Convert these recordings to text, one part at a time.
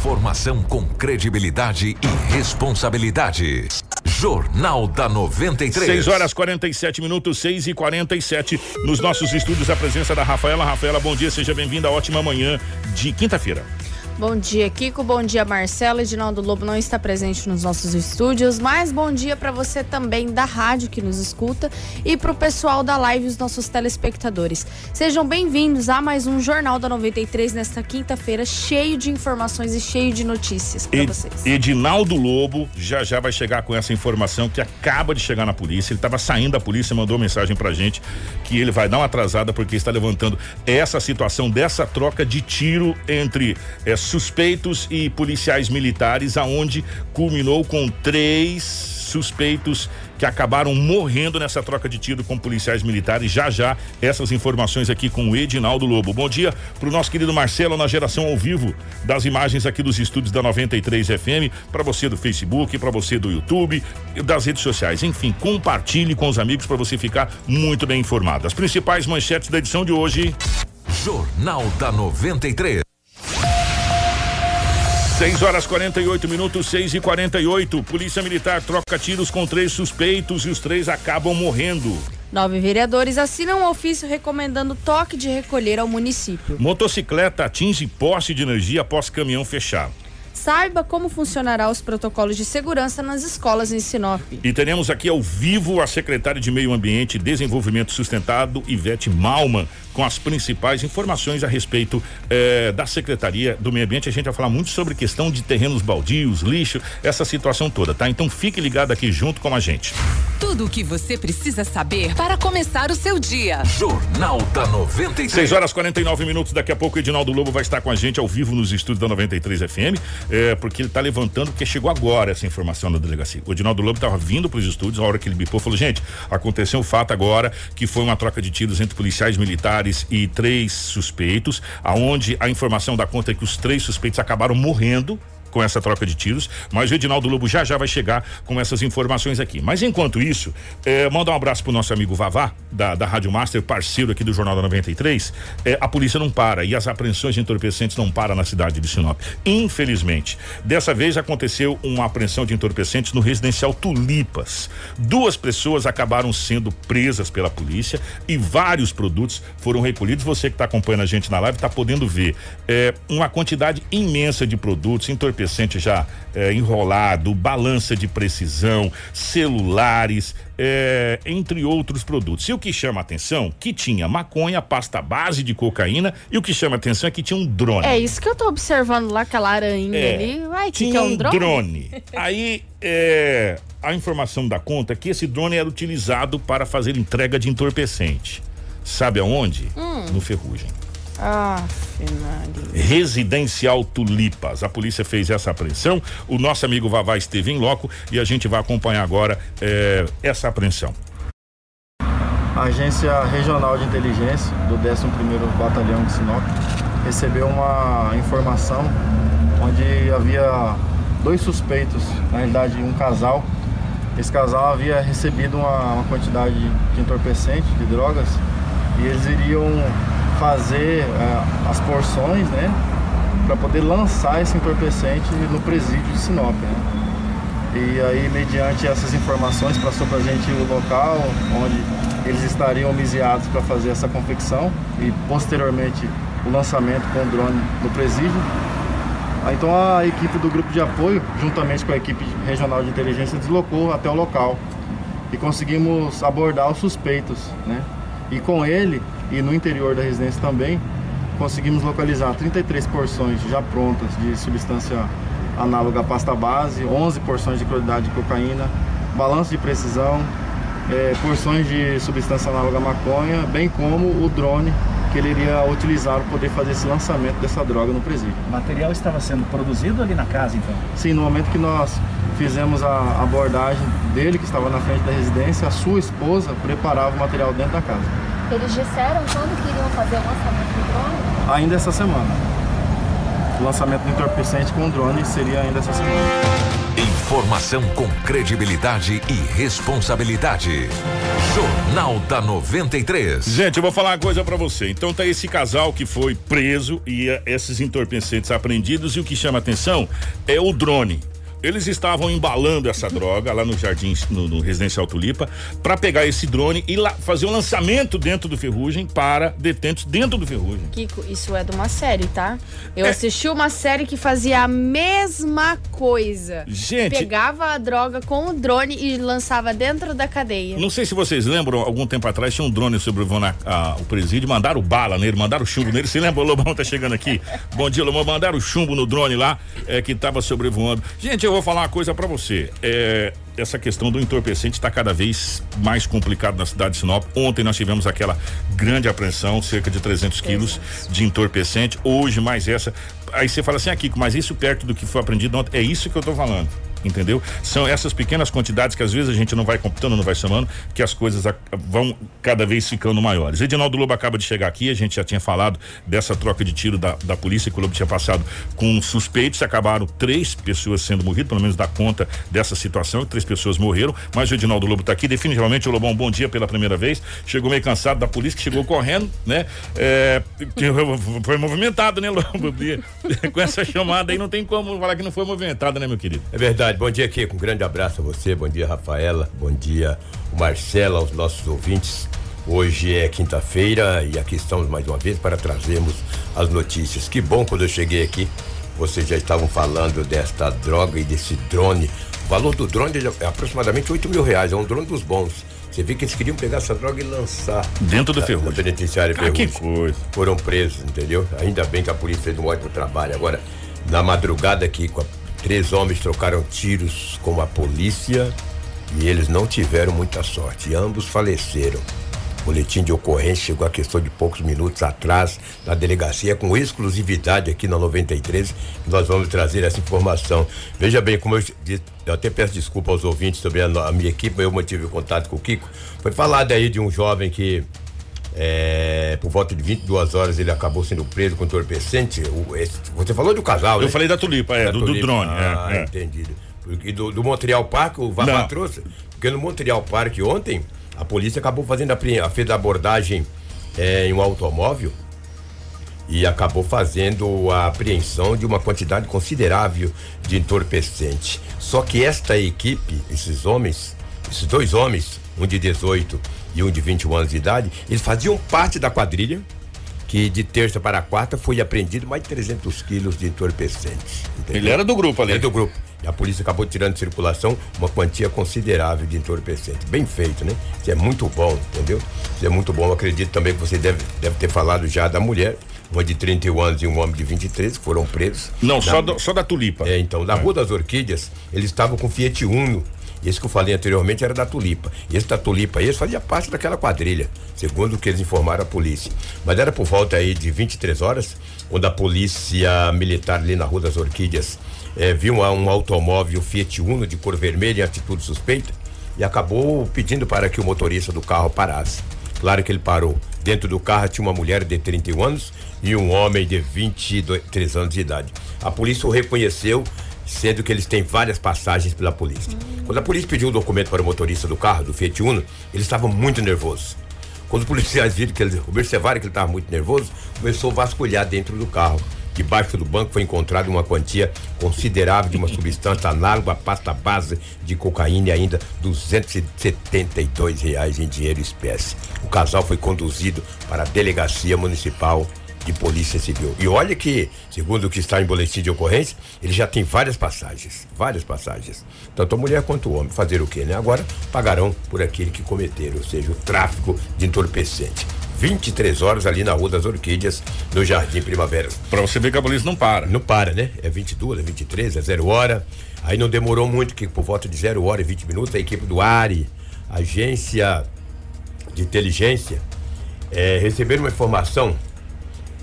Informação com credibilidade e responsabilidade. Jornal da 93. 6 horas 47 minutos, 6 e 47 Nos nossos estúdios, a presença da Rafaela. Rafaela, bom dia, seja bem-vinda. Ótima manhã de quinta-feira. Bom dia, Kiko. Bom dia, Marcelo. Edinaldo Lobo não está presente nos nossos estúdios, mas bom dia para você também da rádio que nos escuta e para o pessoal da live, os nossos telespectadores. Sejam bem-vindos a mais um Jornal da 93 nesta quinta-feira, cheio de informações e cheio de notícias para vocês. Edinaldo Lobo já já vai chegar com essa informação que acaba de chegar na polícia. Ele estava saindo da polícia, mandou mensagem pra gente que ele vai dar uma atrasada porque está levantando essa situação dessa troca de tiro entre é, suspeitos e policiais militares, aonde culminou com três suspeitos que acabaram morrendo nessa troca de tiro com policiais militares. Já já essas informações aqui com o Edinaldo Lobo. Bom dia para o nosso querido Marcelo na geração ao vivo das imagens aqui dos estúdios da 93 FM, para você do Facebook, para você do YouTube, das redes sociais. Enfim, compartilhe com os amigos para você ficar muito bem informado. As principais manchetes da edição de hoje. Jornal da 93. 6 horas 48 minutos, 6 e 48 Polícia Militar troca tiros com três suspeitos e os três acabam morrendo. Nove vereadores assinam um ofício recomendando toque de recolher ao município. Motocicleta atinge poste de energia após caminhão fechar. Saiba como funcionará os protocolos de segurança nas escolas em Sinop. E teremos aqui ao vivo a secretária de Meio Ambiente e Desenvolvimento Sustentado, Ivete Malman, com as principais informações a respeito eh, da Secretaria do Meio Ambiente. A gente vai falar muito sobre questão de terrenos baldios, lixo, essa situação toda, tá? Então fique ligado aqui junto com a gente. Tudo o que você precisa saber para começar o seu dia. Jornal da 93. 6 horas 49 minutos. Daqui a pouco o Edinaldo Lobo vai estar com a gente ao vivo nos estúdios da 93 FM, eh, porque ele está levantando, porque chegou agora essa informação da delegacia. O Edinaldo Lobo estava vindo para os estúdios, a hora que ele bipou, falou: gente, aconteceu um fato agora que foi uma troca de tiros entre policiais militares e três suspeitos, aonde a informação da conta é que os três suspeitos acabaram morrendo com essa troca de tiros, mas o Edinaldo Lobo já já vai chegar com essas informações aqui. Mas enquanto isso, eh, manda um abraço pro nosso amigo Vavá, da, da Rádio Master, parceiro aqui do Jornal da 93. Eh, a polícia não para e as apreensões de entorpecentes não param na cidade de Sinop. Infelizmente. Dessa vez aconteceu uma apreensão de entorpecentes no residencial Tulipas. Duas pessoas acabaram sendo presas pela polícia e vários produtos foram recolhidos. Você que está acompanhando a gente na live está podendo ver eh, uma quantidade imensa de produtos, entorpecentes entorpecente já é, enrolado, balança de precisão, celulares, é, entre outros produtos. E o que chama atenção, que tinha maconha, pasta base de cocaína e o que chama atenção é que tinha um drone. É isso que eu tô observando lá, aquela aranha É, ali. Tinha que é um drone? drone. Aí é, a informação da conta é que esse drone era utilizado para fazer entrega de entorpecente. Sabe aonde? Hum. No Ferrugem. Ah, Fernandes. Residencial Tulipas. A polícia fez essa apreensão. O nosso amigo Vavá esteve em loco e a gente vai acompanhar agora eh, essa apreensão. A Agência Regional de Inteligência do 11º Batalhão de Sinop recebeu uma informação onde havia dois suspeitos, na realidade um casal. Esse casal havia recebido uma, uma quantidade de entorpecente, de drogas, e eles iriam fazer eh, as porções, né, para poder lançar esse entorpecente no presídio de Sinop, né. E aí, mediante essas informações, passou para a gente o local onde eles estariam homiciados para fazer essa confecção e posteriormente o lançamento com o drone no presídio. Então a equipe do grupo de apoio, juntamente com a equipe regional de inteligência, deslocou até o local e conseguimos abordar os suspeitos, né? E com ele e no interior da residência também, conseguimos localizar 33 porções já prontas de substância análoga à pasta base, 11 porções de cloridade de cocaína, balanço de precisão, eh, porções de substância análoga à maconha, bem como o drone que ele iria utilizar para poder fazer esse lançamento dessa droga no presídio. O material estava sendo produzido ali na casa, então? Sim, no momento que nós fizemos a abordagem dele, que estava na frente da residência, a sua esposa preparava o material dentro da casa. Eles disseram quando queriam fazer o lançamento do drone? Ainda essa semana. O lançamento do entorpecente com o drone seria ainda essa semana. Informação com credibilidade e responsabilidade. Jornal da 93. Gente, eu vou falar uma coisa pra você. Então tá esse casal que foi preso e eh, esses entorpecentes apreendidos e o que chama atenção é o drone. Eles estavam embalando essa droga lá no Jardim, no, no Residencial Tulipa, para pegar esse drone e lá, fazer um lançamento dentro do Ferrugem para detentos dentro do Ferrugem. Kiko, isso é de uma série, tá? Eu É. assisti uma série que fazia a mesma coisa. Gente- Pegava a droga com o drone e lançava dentro da cadeia. Não sei se vocês lembram, algum tempo atrás tinha um drone a- o presídio, mandaram bala nele, mandaram chumbo nele. Você lembra? O Lobão tá chegando aqui. Bom dia, Lobão. Mandaram chumbo no drone lá, é, que tava sobrevoando. Gente, eu vou falar uma coisa pra você. É, essa questão do entorpecente está cada vez mais complicado na cidade de Sinop. Ontem nós tivemos aquela grande apreensão, cerca de 300 quilos de entorpecente. Hoje mais essa. Aí você fala assim, ah, Kiko, mas isso perto do que foi apreendido ontem. É isso que eu tô falando. Entendeu? São essas pequenas quantidades que às vezes a gente não vai computando, não vai chamando, que as coisas vão cada vez ficando maiores. Edinaldo Lobo acaba de chegar aqui, a gente já tinha falado dessa troca de tiro da, da polícia que o Lobo tinha passado com suspeitos, acabaram três pessoas sendo morridas, pelo menos dá conta dessa situação, três pessoas morreram, mas o Edinaldo Lobo tá aqui, definitivamente o Lobão, bom dia pela primeira vez, chegou meio cansado da polícia, que chegou correndo, né? É, foi movimentado, né, Lobo? com essa chamada aí não tem como falar que não foi movimentada, né, meu querido? É verdade. Bom dia, Kiko. Um grande abraço a você. Bom dia, Rafaela. Bom dia, o Marcelo, aos nossos ouvintes. Hoje é quinta-feira e aqui estamos mais uma vez para trazermos as notícias. Que bom quando eu cheguei aqui, vocês já estavam falando desta droga e desse drone. O valor do drone é aproximadamente 8 mil reais. É um drone dos bons. Você vê que eles queriam pegar essa droga e lançar Dentro do Ferrugem. na penitenciária Ah, que coisa. Foram presos, entendeu? Ainda bem que a polícia fez um ótimo trabalho. Agora, na madrugada aqui, com a- três homens trocaram tiros com a polícia e eles não tiveram muita sorte. Ambos faleceram. O boletim de ocorrência chegou a questão de poucos minutos atrás na delegacia com exclusividade aqui na 93 que nós vamos trazer essa informação. Veja bem, como eu eu até peço desculpa aos ouvintes sobre a, a minha equipe, eu mantive contato com o Kiko. Foi falado aí de um jovem que é, por volta de 22 horas ele acabou sendo preso com entorpecente. O- esse- você falou do casal, Eu né? falei da tulipa, é, Da do, do Tulipa. drone. Ah, é, é. entendido. E do, do Montreal Park, o Vavá trouxe. Porque no Montreal Park ontem, a polícia acabou fazendo a fez a abordagem é, em um automóvel e acabou fazendo a apreensão de uma quantidade considerável de entorpecente. Só que esta equipe, esses homens, esses dois homens, um de 18 e um de 21 anos de idade, eles faziam parte da quadrilha que de terça para quarta foi apreendido mais de 300 quilos de entorpecentes. entendeu? Ele era do grupo ali. É do grupo. E a polícia acabou tirando de circulação uma quantia considerável de entorpecente. Bem feito, né? Isso é muito bom, entendeu? Isso é muito bom. Eu acredito também que você deve, deve ter falado já da mulher, uma de 31 anos e um homem de 23, que foram presos. Não, Na- só, do- só da tulipa. é, então, na Rua das Orquídeas, eles estavam com Fiat Uno. Esse que eu falei anteriormente era da Tulipa. Esse da Tulipa, esse fazia parte daquela quadrilha, segundo o que eles informaram à polícia. Mas era por volta aí de 23 horas, quando a polícia militar ali na Rua das Orquídeas eh, viu um, um automóvel Fiat Uno de cor vermelha em atitude suspeita e acabou pedindo para que o motorista do carro parasse. Claro que ele parou. Dentro do carro tinha uma mulher de 31 anos e um homem de 23 anos de idade. A polícia o reconheceu, sendo que eles têm várias passagens pela polícia. Quando a polícia pediu o documento para o motorista do carro, do Fiat Uno, eles estavam muito nervosos. Quando os policiais viram que eles observaram que ele estava muito nervoso, começou a vasculhar dentro do carro. Debaixo do banco foi encontrada uma quantia considerável de uma substância análoga à pasta base de cocaína e ainda 272 reais em dinheiro espécie. O casal foi conduzido para a delegacia municipal de polícia civil. E olha que, segundo o que está em boletim de ocorrência, ele já tem várias passagens, várias passagens. Tanto a mulher quanto o homem. Fazer o quê, né? Agora pagarão por aquele que cometeram, ou seja, o tráfico de entorpecente. 23 horas ali na Rua das Orquídeas, no Jardim Primavera. Pra você ver que a polícia não para. Não para, né? É 22, é 23, é zero hora. Aí não demorou muito, que por volta de zero hora e 20 minutos, a equipe do ARI, agência de inteligência, eh, receberam uma informação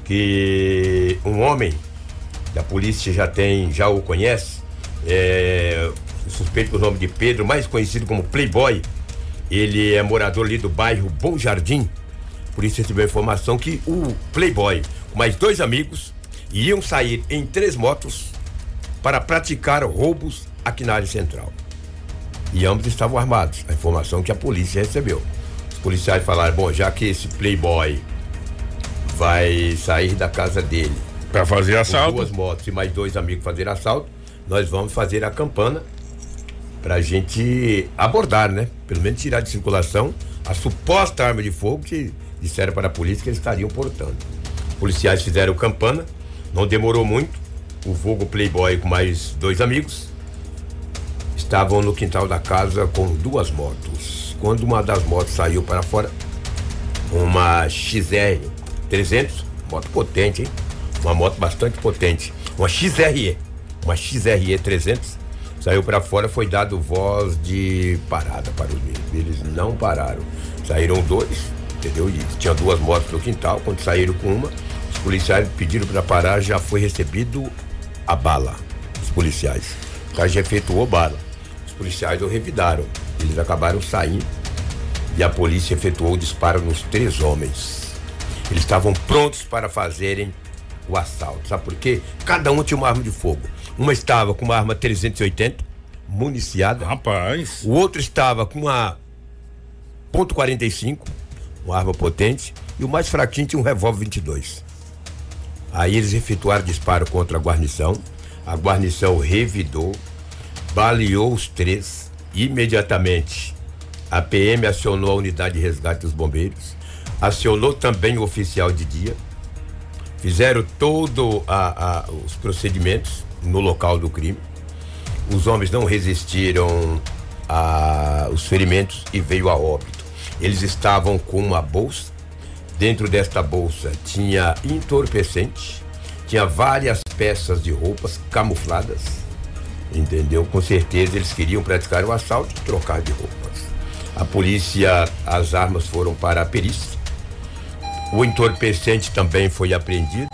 que um homem da polícia já tem, já o conhece, é, suspeito o nome de Pedro, mais conhecido como Playboy. Ele é morador ali do bairro Bom Jardim. Por isso recebeu a informação que o Playboy, mais dois amigos, iam sair em três motos para praticar roubos aqui na área central. E ambos estavam armados, a informação que a polícia recebeu. Os policiais falaram: bom, já que esse playboy vai sair da casa dele Pra fazer com assalto. duas motos e mais dois amigos fazer assalto, nós vamos fazer a campana pra gente abordar, né? Pelo menos tirar de circulação a suposta arma de fogo que disseram para a polícia que eles estariam portando. Policiais fizeram campana, não demorou muito. O vulgo Playboy com mais dois amigos estavam no quintal da casa com duas motos. Quando uma das motos saiu para fora, uma XR 300, moto potente, hein? Uma moto bastante potente. Uma XRE, uma XRE 300, saiu para fora, foi dado voz de parada para os meninos. Eles não pararam. Saíram dois, entendeu? E tinha duas motos no quintal. Quando saíram com uma, os policiais pediram para parar, já foi recebido a bala. Os policiais. O cara já efetuou bala. Os policiais o revidaram. Eles acabaram saindo e a polícia efetuou o disparo nos três homens. Eles estavam prontos para fazerem o assalto. Sabe por quê? Cada um tinha uma arma de fogo. Uma estava com uma arma 380, municiada. Rapaz. O outro estava com uma ponto .45, uma arma potente. E o mais fraquinho tinha um revólver 22. Aí eles efetuaram disparo contra a guarnição. A guarnição revidou, baleou os três. Imediatamente, a PM acionou a unidade de resgate dos bombeiros, acionou também o oficial de dia, fizeram todos os procedimentos no local do crime. Os homens não resistiram aos ferimentos e veio a óbito. Eles estavam com uma bolsa. Dentro desta bolsa tinha entorpecente, tinha várias peças de roupas camufladas. Entendeu? Com certeza eles queriam praticar o assalto e trocar de roupas. A polícia, as armas foram para a perícia. O entorpecente também foi apreendido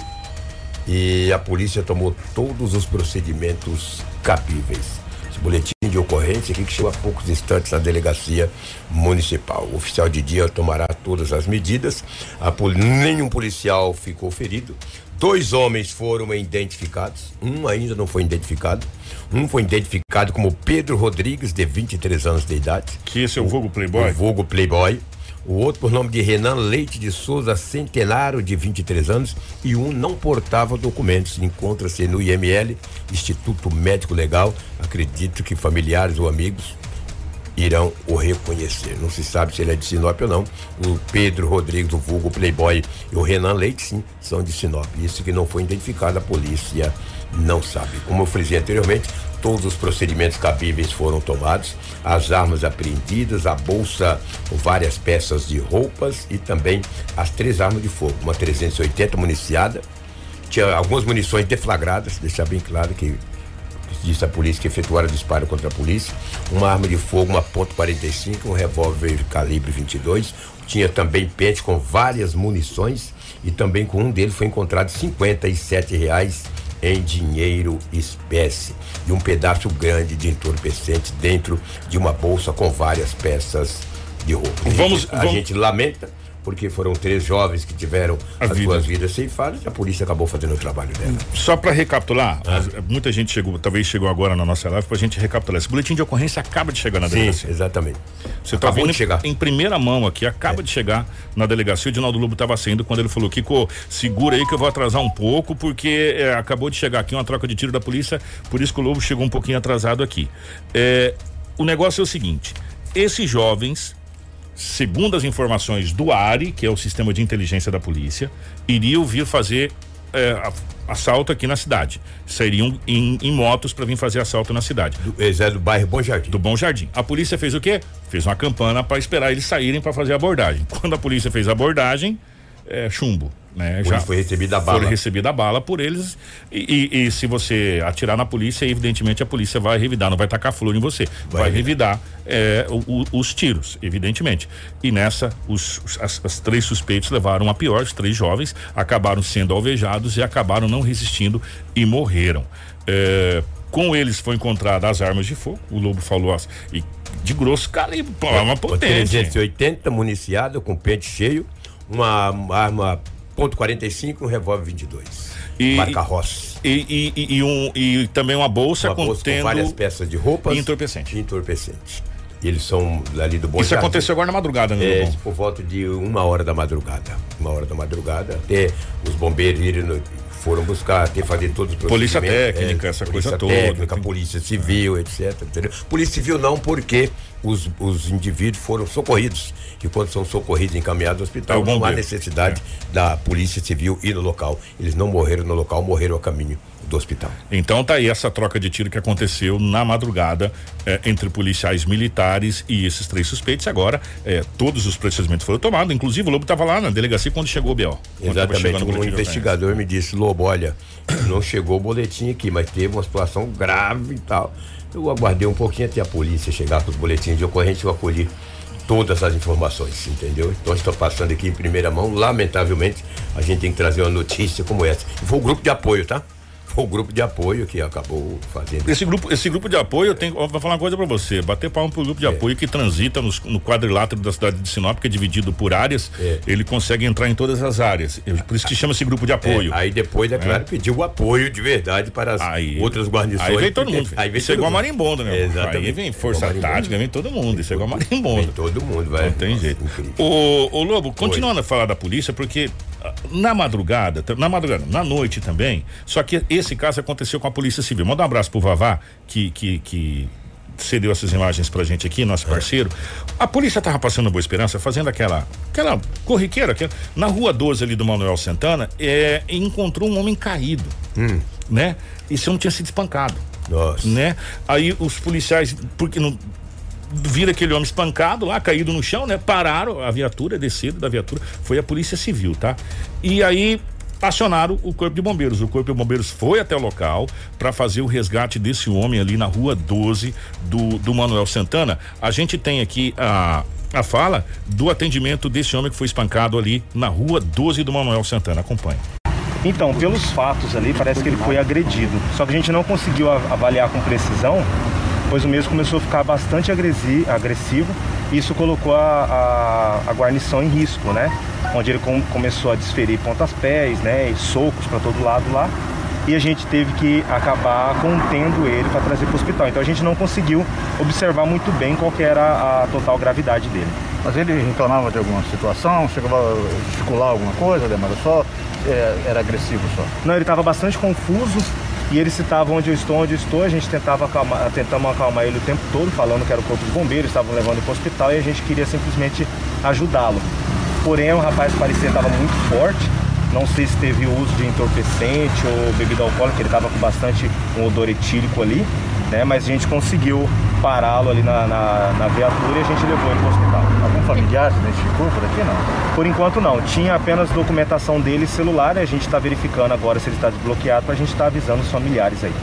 e a polícia tomou todos os procedimentos cabíveis. Esse boletim de ocorrência aqui que chegou há poucos instantes na delegacia municipal. O oficial de dia tomará todas as medidas. Nenhum policial ficou ferido. Dois homens foram identificados. Um ainda não foi identificado. Um foi identificado como Pedro Rodrigues, de 23 anos de idade. Que esse é o vulgo Playboy? O vulgo Playboy. O outro por nome de Renan Leite de Souza Centenário, de 23 anos, e um não portava documentos. Encontra-se no IML, Instituto Médico Legal. Acredito que familiares ou amigos irão o reconhecer. Não se sabe se ele é de Sinop ou não. O Pedro Rodrigues, o vulgo Playboy, e o Renan Leite, sim, são de Sinop. Isso que não foi identificado, a polícia não sabe. Como eu frisei anteriormente, todos os procedimentos cabíveis foram tomados, as armas apreendidas, a bolsa com várias peças de roupas e também as três armas de fogo, uma 380 municiada, tinha algumas munições deflagradas, deixar bem claro que disse a polícia que efetuaram disparo contra a polícia, uma arma de fogo, uma ponto .45, um revólver calibre 22, tinha também pente com várias munições e também com um deles foi encontrado 57 reais em dinheiro espécie e um pedaço grande de entorpecente dentro de uma bolsa com várias peças de roupa. A Vamos- gente, a vamos- gente lamenta porque foram três jovens que tiveram A as vida. suas vidas ceifadas e a polícia acabou fazendo o trabalho dela. Só para recapitular, as- muita gente chegou, talvez chegou agora na nossa live pra gente recapitular. Esse boletim de ocorrência acaba de chegar na Sim, delegacia. exatamente. Você tá Acabou vendo de chegar. em primeira mão aqui, acaba de chegar na delegacia. O Dinaldo Lobo estava saindo quando ele falou: Kiko, segura aí que eu vou atrasar um pouco, porque é, acabou de chegar aqui uma troca de tiro da polícia, por isso que o Lobo chegou um pouquinho atrasado aqui. É, o negócio é o seguinte: esses jovens, segundo as informações do ARI, que é o sistema de inteligência da polícia, iriam vir fazer é, assalto aqui na cidade. Sairiam em, em motos para vir fazer assalto na cidade Eles é do bairro Bom Jardim. do Bom Jardim. A polícia fez o quê? Fez uma campana para esperar eles saírem para fazer a abordagem. Quando a polícia fez a abordagem, é, chumbo, né? Onde foi recebida a bala. Foi recebida a bala por eles e, e- e se você atirar na polícia, evidentemente a polícia vai revidar, não vai tacar flor em você, vai, revidar é, o- o- os tiros, evidentemente. E nessa, os, os- as, as três suspeitos levaram a pior, os três jovens acabaram sendo alvejados e acabaram não resistindo e morreram. É, com eles foi encontrada as armas de fogo, o Lobo falou as, e de grosso calibre, é uma potência. 380 municiada, com pente cheio, uma arma ponto .45 um revólver 22. E, marca Ross. E, e, e, um, e também uma bolsa Uma bolsa contendo com várias peças de roupas e entorpecente. entorpecente. E eles são ali do Bom Isso Jardim. aconteceu agora na madrugada, né? É, por volta de uma hora da madrugada. Uma hora da madrugada. Até os bombeiros irem foram buscar, até fazer todos os Polícia procedimentos, técnica, essa polícia coisa toda. técnica, Tem- polícia civil, etc. Entendeu? Polícia civil não, porque os, os indivíduos foram socorridos. E quando são socorridos e encaminhados ao hospital, É não há necessidade da polícia civil ir no local. Eles não morreram no local, morreram a caminho do hospital. Então tá aí essa troca de tiro que aconteceu na madrugada eh, entre policiais militares e esses três suspeitos. Agora, eh, todos os procedimentos foram tomados. Inclusive, o Lobo estava lá na delegacia quando chegou o tava Exatamente. o Um investigador me disse, Lobo, olha, não chegou o boletim aqui, mas teve uma situação grave e tal. Eu aguardei um pouquinho até a polícia chegar com os boletins de ocorrência, eu acolhi todas as informações, entendeu? Então estou passando aqui em primeira mão. Lamentavelmente, a gente tem que trazer uma notícia como essa. Foi o grupo de apoio, tá? Foi o grupo de apoio que acabou fazendo. Esse grupo, esse grupo de apoio, eu tenho, vou falar uma coisa pra você. Bater palma pro grupo de É. apoio que transita nos- no quadrilátero da cidade de Sinop, que é dividido por áreas. É. Ele consegue entrar em todas as áreas. Por isso que chama esse grupo de apoio. É, aí depois, é claro, pediu o apoio de verdade para as Aí- outras guarnições. Aí vem todo mundo. Aí vem isso é igual mundo. marimbondo, né? Exatamente. Aí vem força tática, vem todo mundo. Isso é igual marimbondo. Vem todo mundo, vai. Não tem jeito. incrível. Ô, ô Lobo, continuando a falar da polícia, porque na madrugada, na madrugada, na noite também, só que esse caso aconteceu com a Polícia Civil. Manda um abraço pro Vavá, que, que, que cedeu essas imagens pra gente aqui, nosso parceiro. A polícia tava passando Boa Esperança, fazendo aquela, aquela corriqueira, aquela, na rua 12 ali do Manuel Santana, é, e encontrou um homem caído, né? E esse homem tinha sido espancado Nossa. né? Aí os policiais, porque não vira aquele homem espancado lá, caído no chão, né? Pararam a viatura, desceram da viatura, foi a polícia civil, tá? E aí acionaram o corpo de bombeiros. O corpo de bombeiros foi até o local para fazer o resgate desse homem ali na rua 12 do, do Manuel Santana. A gente tem aqui a a fala do atendimento desse homem que foi espancado ali na rua 12 do Manuel Santana. Acompanhe. Então, pelos fatos ali, parece que ele foi agredido. Só que a gente não conseguiu avaliar com precisão, pois o mesmo começou a ficar bastante agressivo. E isso colocou a, a- a guarnição em risco, né? Onde ele com- começou a desferir pontas-pés, né? E socos para todo lado lá. E a gente teve que acabar contendo ele para trazer para o hospital. Então a gente não conseguiu observar muito bem qual que era a total gravidade dele. Mas ele reclamava de alguma situação, chegava a gesticular alguma coisa, Ademar, só é, era agressivo só. Não, ele estava bastante confuso e ele citava onde eu estou, onde eu estou. A gente tentava acalmar, tentamos acalmar ele o tempo todo, falando que era o corpo de bombeiros, estavam levando ele para o hospital e a gente queria simplesmente ajudá-lo. Porém, o rapaz parecia estava muito forte. Não sei se teve uso de entorpecente ou bebida alcoólica, ele estava com bastante um odor etílico ali, né? Mas a gente conseguiu pará-lo ali na, na, na viatura e a gente levou ele para o hospital. Algum familiar se identificou por aqui, não? Por enquanto não, tinha apenas documentação dele celular, e a gente está verificando agora se ele está desbloqueado para a gente estar avisando os familiares aí.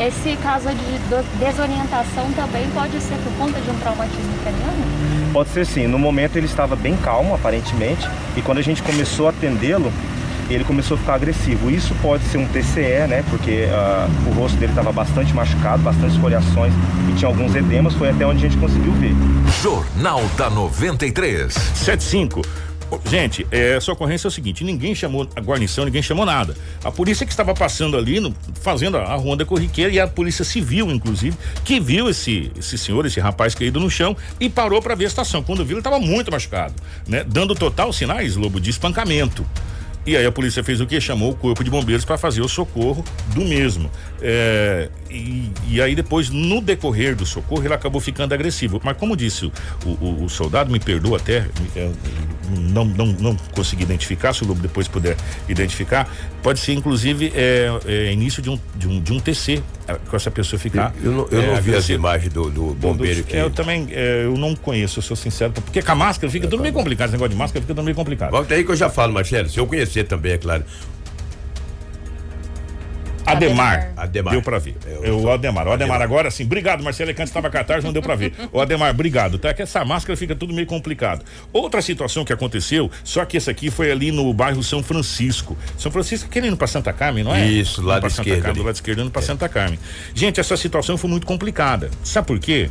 Esse caso de desorientação também pode ser por conta de um traumatismo craniano? Pode ser sim, no momento ele estava bem calmo, aparentemente, e quando a gente começou a atendê-lo, ele começou a ficar agressivo. Isso pode ser um TCE, né? Porque ah, o rosto dele estava bastante machucado, bastante escoriações e tinha alguns edemas, foi até onde a gente conseguiu ver. Jornal da 93. 75. Ô, Gente, é, essa ocorrência é o seguinte: ninguém chamou a guarnição, ninguém chamou nada. A polícia que estava passando ali, no- fazendo a, a ronda corriqueira, e a polícia civil, inclusive, que viu esse, esse senhor, esse rapaz caído no chão e parou para ver a situação. Quando viu, ele estava muito machucado, né? Dando total sinais, Lobo, de espancamento. E aí a polícia fez o que? Chamou o corpo de bombeiros para fazer o socorro do mesmo. É, e, e aí depois, no decorrer do socorro, ele acabou ficando agressivo. Mas como disse o, o- o soldado, me perdoa até, é, não, não, não consegui identificar, se o Lobo depois puder identificar, pode ser inclusive é, é, início de um, de, um, de um TC, com essa pessoa ficar. Eu não, eu é, não vi as imagens do, do bombeiro que. É, eu também, eu não conheço, eu sou sincero, porque com a máscara fica tudo meio complicado, esse negócio de máscara fica tudo meio complicado. Volta aí que eu já falo, Marcelo. Se eu conhecer também, é claro. Ademar. Ademar. Deu pra ver. É, É, eu o Ademar. O Ademar agora sim. Obrigado, Marcelo. É que antes estava com a tarde, não deu pra ver. O Ademar, obrigado. Tá? Que essa máscara fica tudo meio complicado. Outra situação que aconteceu, só que essa aqui foi ali no bairro São Francisco. São Francisco, aquele indo pra Santa Carmen, não é? Isso, lado esquerdo Carmen. Do lado esquerdo, indo pra Santa Carmen. Gente, essa situação foi muito complicada. Sabe por quê?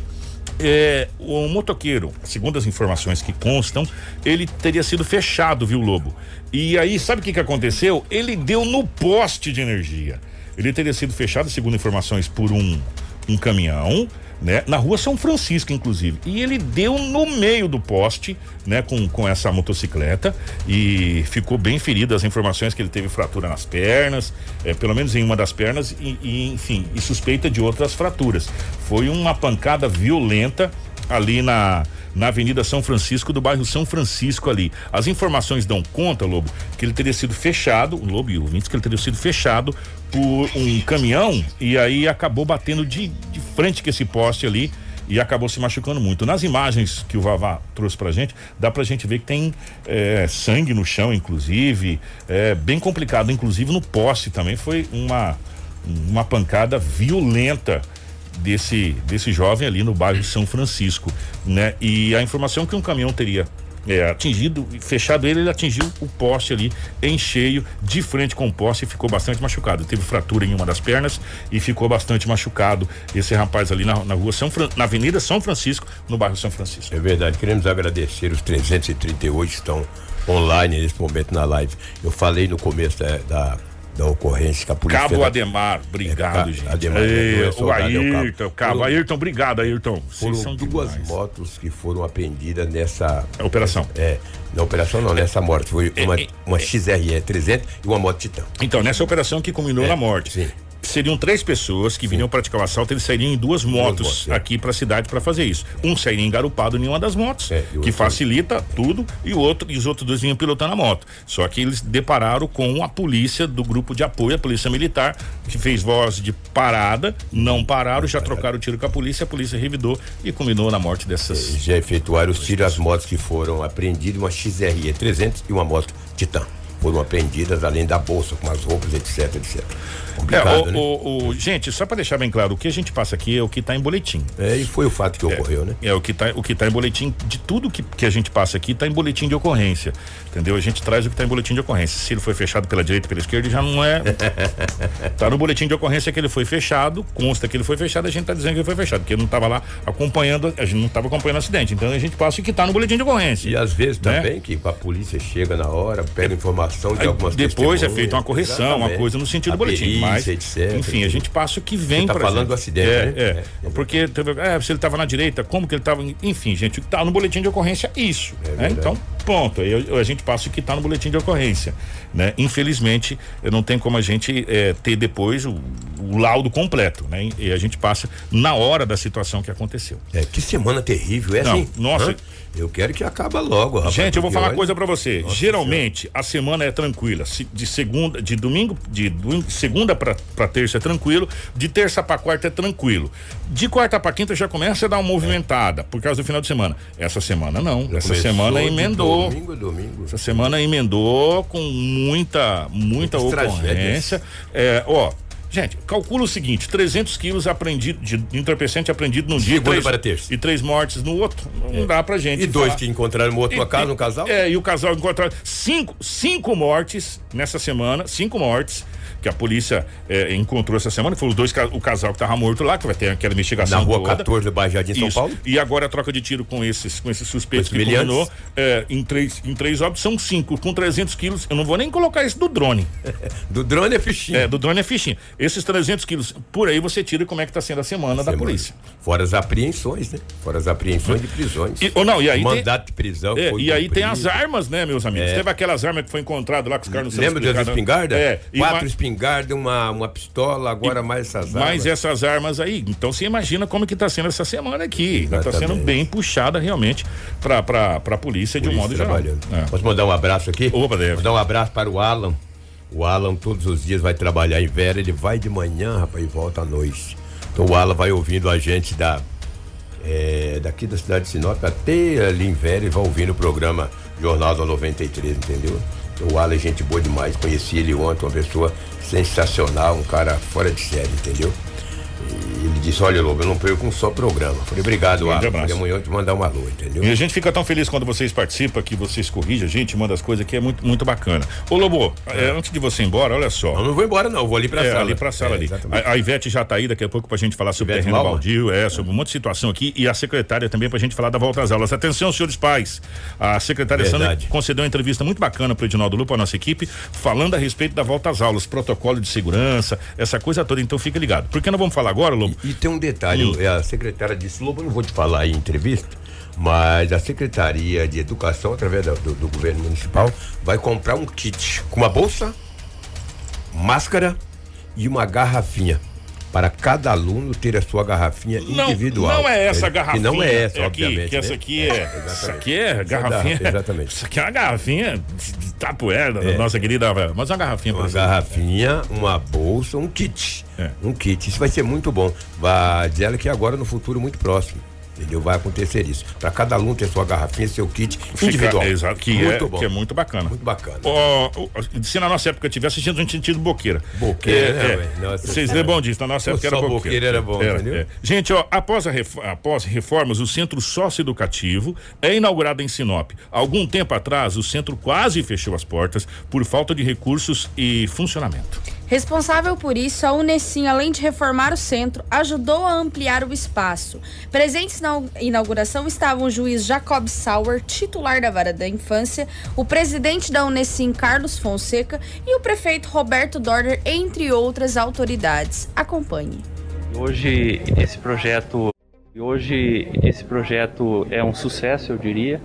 É, o motoqueiro, segundo as informações que constam, ele teria sido fechado, viu, Lobo? E aí, sabe o que, que aconteceu? Ele deu no poste de energia. Ele teria sido fechado, segundo informações, por um, um caminhão, né? Na rua São Francisco, inclusive. E ele deu no meio do poste, né? Com, com essa motocicleta e ficou bem ferido. As informações que ele teve fratura nas pernas, é, pelo menos em uma das pernas, e, e, enfim, e suspeita de outras fraturas. Foi uma pancada violenta ali na na Avenida São Francisco, do bairro São Francisco ali. As informações dão conta, Lobo, que ele teria sido fechado, o Lobo e o ouvintes, que ele teria sido fechado por um caminhão e aí acabou batendo de, de frente com esse poste ali e acabou se machucando muito. Nas imagens que o Vavá trouxe pra gente, dá pra gente ver que tem é, sangue no chão, inclusive, é bem complicado, inclusive no poste também foi uma uma pancada violenta desse desse jovem ali no bairro São Francisco, né? E a informação que um caminhão teria é, atingido, fechado ele, ele atingiu o poste ali em cheio, de frente com o poste e ficou bastante machucado. Teve fratura em uma das pernas e ficou bastante machucado. Esse rapaz ali na, na rua São Fran, na Avenida São Francisco, no bairro São Francisco. É verdade, queremos agradecer os 338 que estão online nesse momento na live. Eu falei no começo da, da da ocorrência que a polícia. Cabo Ademar, obrigado, é, gente. Ademar, Ei, o Ayrton, Cabo. Cabo. Ayrton, obrigado, Ayrton. Foram duas demais. motos que foram apreendidas nessa operação. É, na operação não, nessa morte. Foi uma, é, uma XRE 300 e uma moto Titan. Então, nessa operação que culminou na morte. Sim seriam três pessoas que viriam praticar o assalto, eles sairiam em duas motos duas motos, é. aqui para a cidade para fazer isso. Um sairia engarupado em uma das motos, é, que facilita tudo, e o outro e os outros dois vinham pilotando a moto. Só que eles depararam com a polícia do grupo de apoio, a polícia militar, que fez voz de parada, não pararam, já trocaram o tiro com a polícia, a polícia revidou e culminou na morte dessas. É, já efetuaram os tiros às motos que foram apreendidas, uma XRE 300 e uma moto Titan foram apreendidas, além da bolsa, com as roupas, etc, etc. Complicado, é, o, né? o, o, gente, só para deixar bem claro, o que a gente passa aqui é o que está em boletim. É, e foi o fato que é, ocorreu, né? É, o que está o que tá em boletim, de tudo que, que a gente passa aqui está em boletim de ocorrência, entendeu? A gente traz o que está em boletim de ocorrência. Se ele foi fechado pela direita, pela esquerda, já não é. tá no boletim de ocorrência que ele foi fechado, consta que ele foi fechado, a gente está dizendo que ele foi fechado, porque ele não estava lá acompanhando, a gente não estava acompanhando o acidente. Então a gente passa o que está no boletim de ocorrência. E às vezes né? também que a polícia chega na hora, pega informação de Aí, algumas Depois é feita uma correção, exatamente. uma coisa no sentido a do boletim. Perícia, mas, etc. Enfim, a gente passa o que vem para. Tá falando do acidente, é, né? É. é. Porque é, se ele estava na direita, como que ele estava. Enfim, gente, tá no boletim de ocorrência isso. É né? Então, ponto. Aí a gente passa o que está no boletim de ocorrência. Né? Infelizmente, não tem como a gente é, ter depois o, o, laudo completo, né? E a gente passa na hora da situação que aconteceu. É, que semana terrível, é Não, assim? Nossa. Hã? Eu quero que acaba logo, rapaz. Gente, eu vou falar uma coisa para você. Nossa Geralmente senhora. a semana é tranquila. De segunda, de domingo, de domingo, segunda para terça é tranquilo, de terça para quarta é tranquilo. De quarta para quinta já começa a dar uma movimentada por causa do final de semana. Essa semana não. Já Essa semana emendou. Domingo, domingo. Essa semana emendou com muita, muita ocorrência. É, ó, Gente, calcula o seguinte: 300 quilos apreendido de entorpecente apreendido num dia. Para terça. E três mortes no outro. Não é. dá pra gente. E dois falar. que encontraram morto a casa, um casal? É, e o casal encontraram cinco, cinco mortes nessa semana, cinco mortes que a polícia é, encontrou essa semana, foram os dois, o casal que estava morto lá, que vai ter aquela investigação. Na rua toda. 14 do Bairro Jardim, São Paulo. E agora a troca de tiro com esses, com esses suspeitos que culminou é, em, três, em três óbitos, são cinco, com 300 quilos. Eu não vou nem colocar esse do drone. do drone é fichinha. É, do drone é fichinha. Esses 300 quilos, por aí você tira como é que está sendo a semana, semana, da polícia. Fora as apreensões, né? Fora as apreensões de prisões. E, ou não, e aí Mandato tem, de prisão. É, e aí tem as armas, né, meus amigos? É. Teve aquelas armas que foi encontrado lá com os caras no Lembra das espingardas? É. Quatro espingardas, uma uma pistola, agora e, mais essas armas. Mais essas armas aí. Então você imagina como que está sendo essa semana aqui. Está sendo bem puxada realmente para a polícia de um modo geral. É. Posso mandar um abraço aqui? Opa, deve. Mandar um abraço para o Alan. O Alan todos os dias vai trabalhar em Vera, ele vai de manhã, rapaz, e volta à noite. Então o Alan vai ouvindo a gente da é, daqui da cidade de Sinop até ali em Vera e vai ouvindo o programa Jornal da 93, entendeu? O Alan é gente boa demais, conheci ele ontem, uma pessoa sensacional, um cara fora de série, entendeu? E ele disse, olha, Lobo, eu não perco um só programa. Falei, obrigado, Alan. Falei, amanhã eu te mandar uma alô, entendeu? E a gente fica tão feliz quando vocês participam, que vocês corrigem a gente, mandam as coisas que é muito, muito bacana. Ô Lobo, é, antes de você ir embora, olha só. Eu não vou embora, não, vou ali pra é, sala. ali pra sala É, ali. A, a Ivete já tá aí daqui a pouco pra gente falar sobre o Ivete terreno baldio, é, sobre um monte de situação aqui e a secretária também pra gente falar da volta às aulas. Atenção, senhores pais. A secretária Sandra concedeu uma entrevista muito bacana pro Edinaldo Lupa, a nossa equipe, falando a respeito da volta às aulas, protocolo de segurança, essa coisa toda. Então fica ligado. Porque nós vamos falar agora, Lobo? E tem um detalhe, Hum. é, a secretária disse, Lobo, eu não vou te falar em entrevista, mas a Secretaria de Educação, através da- do, do governo municipal, vai comprar um kit com uma bolsa, máscara e uma garrafinha. Para cada aluno ter a sua garrafinha Não, individual. não é essa Que garrafinha. não é essa, é aqui, obviamente. Que essa né? aqui é. Isso exatamente. aqui é Essa garrafinha. dá, exatamente. Isso aqui é uma garrafinha de tapoeira da É. nossa querida. Mas uma garrafinha Uma garrafinha, uma bolsa, um kit. É. Um kit. Isso vai ser muito bom. Vai dizer ela que agora no futuro muito próximo. Entendeu? Vai acontecer isso. Para cada aluno ter sua garrafinha, seu kit individual. exato, que, muito é, bom. que é muito bacana. Muito bacana. Ó, se na nossa época tivesse assistido, a gente tinha tido boqueira. Boqueira, É, né, é. Nossa Vocês lembram disso? Na nossa época era boqueira. boqueira era bom, entendeu? Gente, ó, após, a ref- após reformas, o Centro Socioeducativo é inaugurado em Sinop. Algum tempo atrás, o centro quase fechou as portas por falta de recursos e funcionamento. Responsável por isso, a Unesim, além de reformar o centro, ajudou a ampliar o espaço. Presentes na inauguração estavam o juiz Jacob Sauer, titular da Vara da Infância, o presidente da Unesim, Carlos Fonseca, e o prefeito Roberto Dorner, entre outras autoridades. Acompanhe. Hoje esse projeto, hoje esse projeto é um sucesso, eu diria.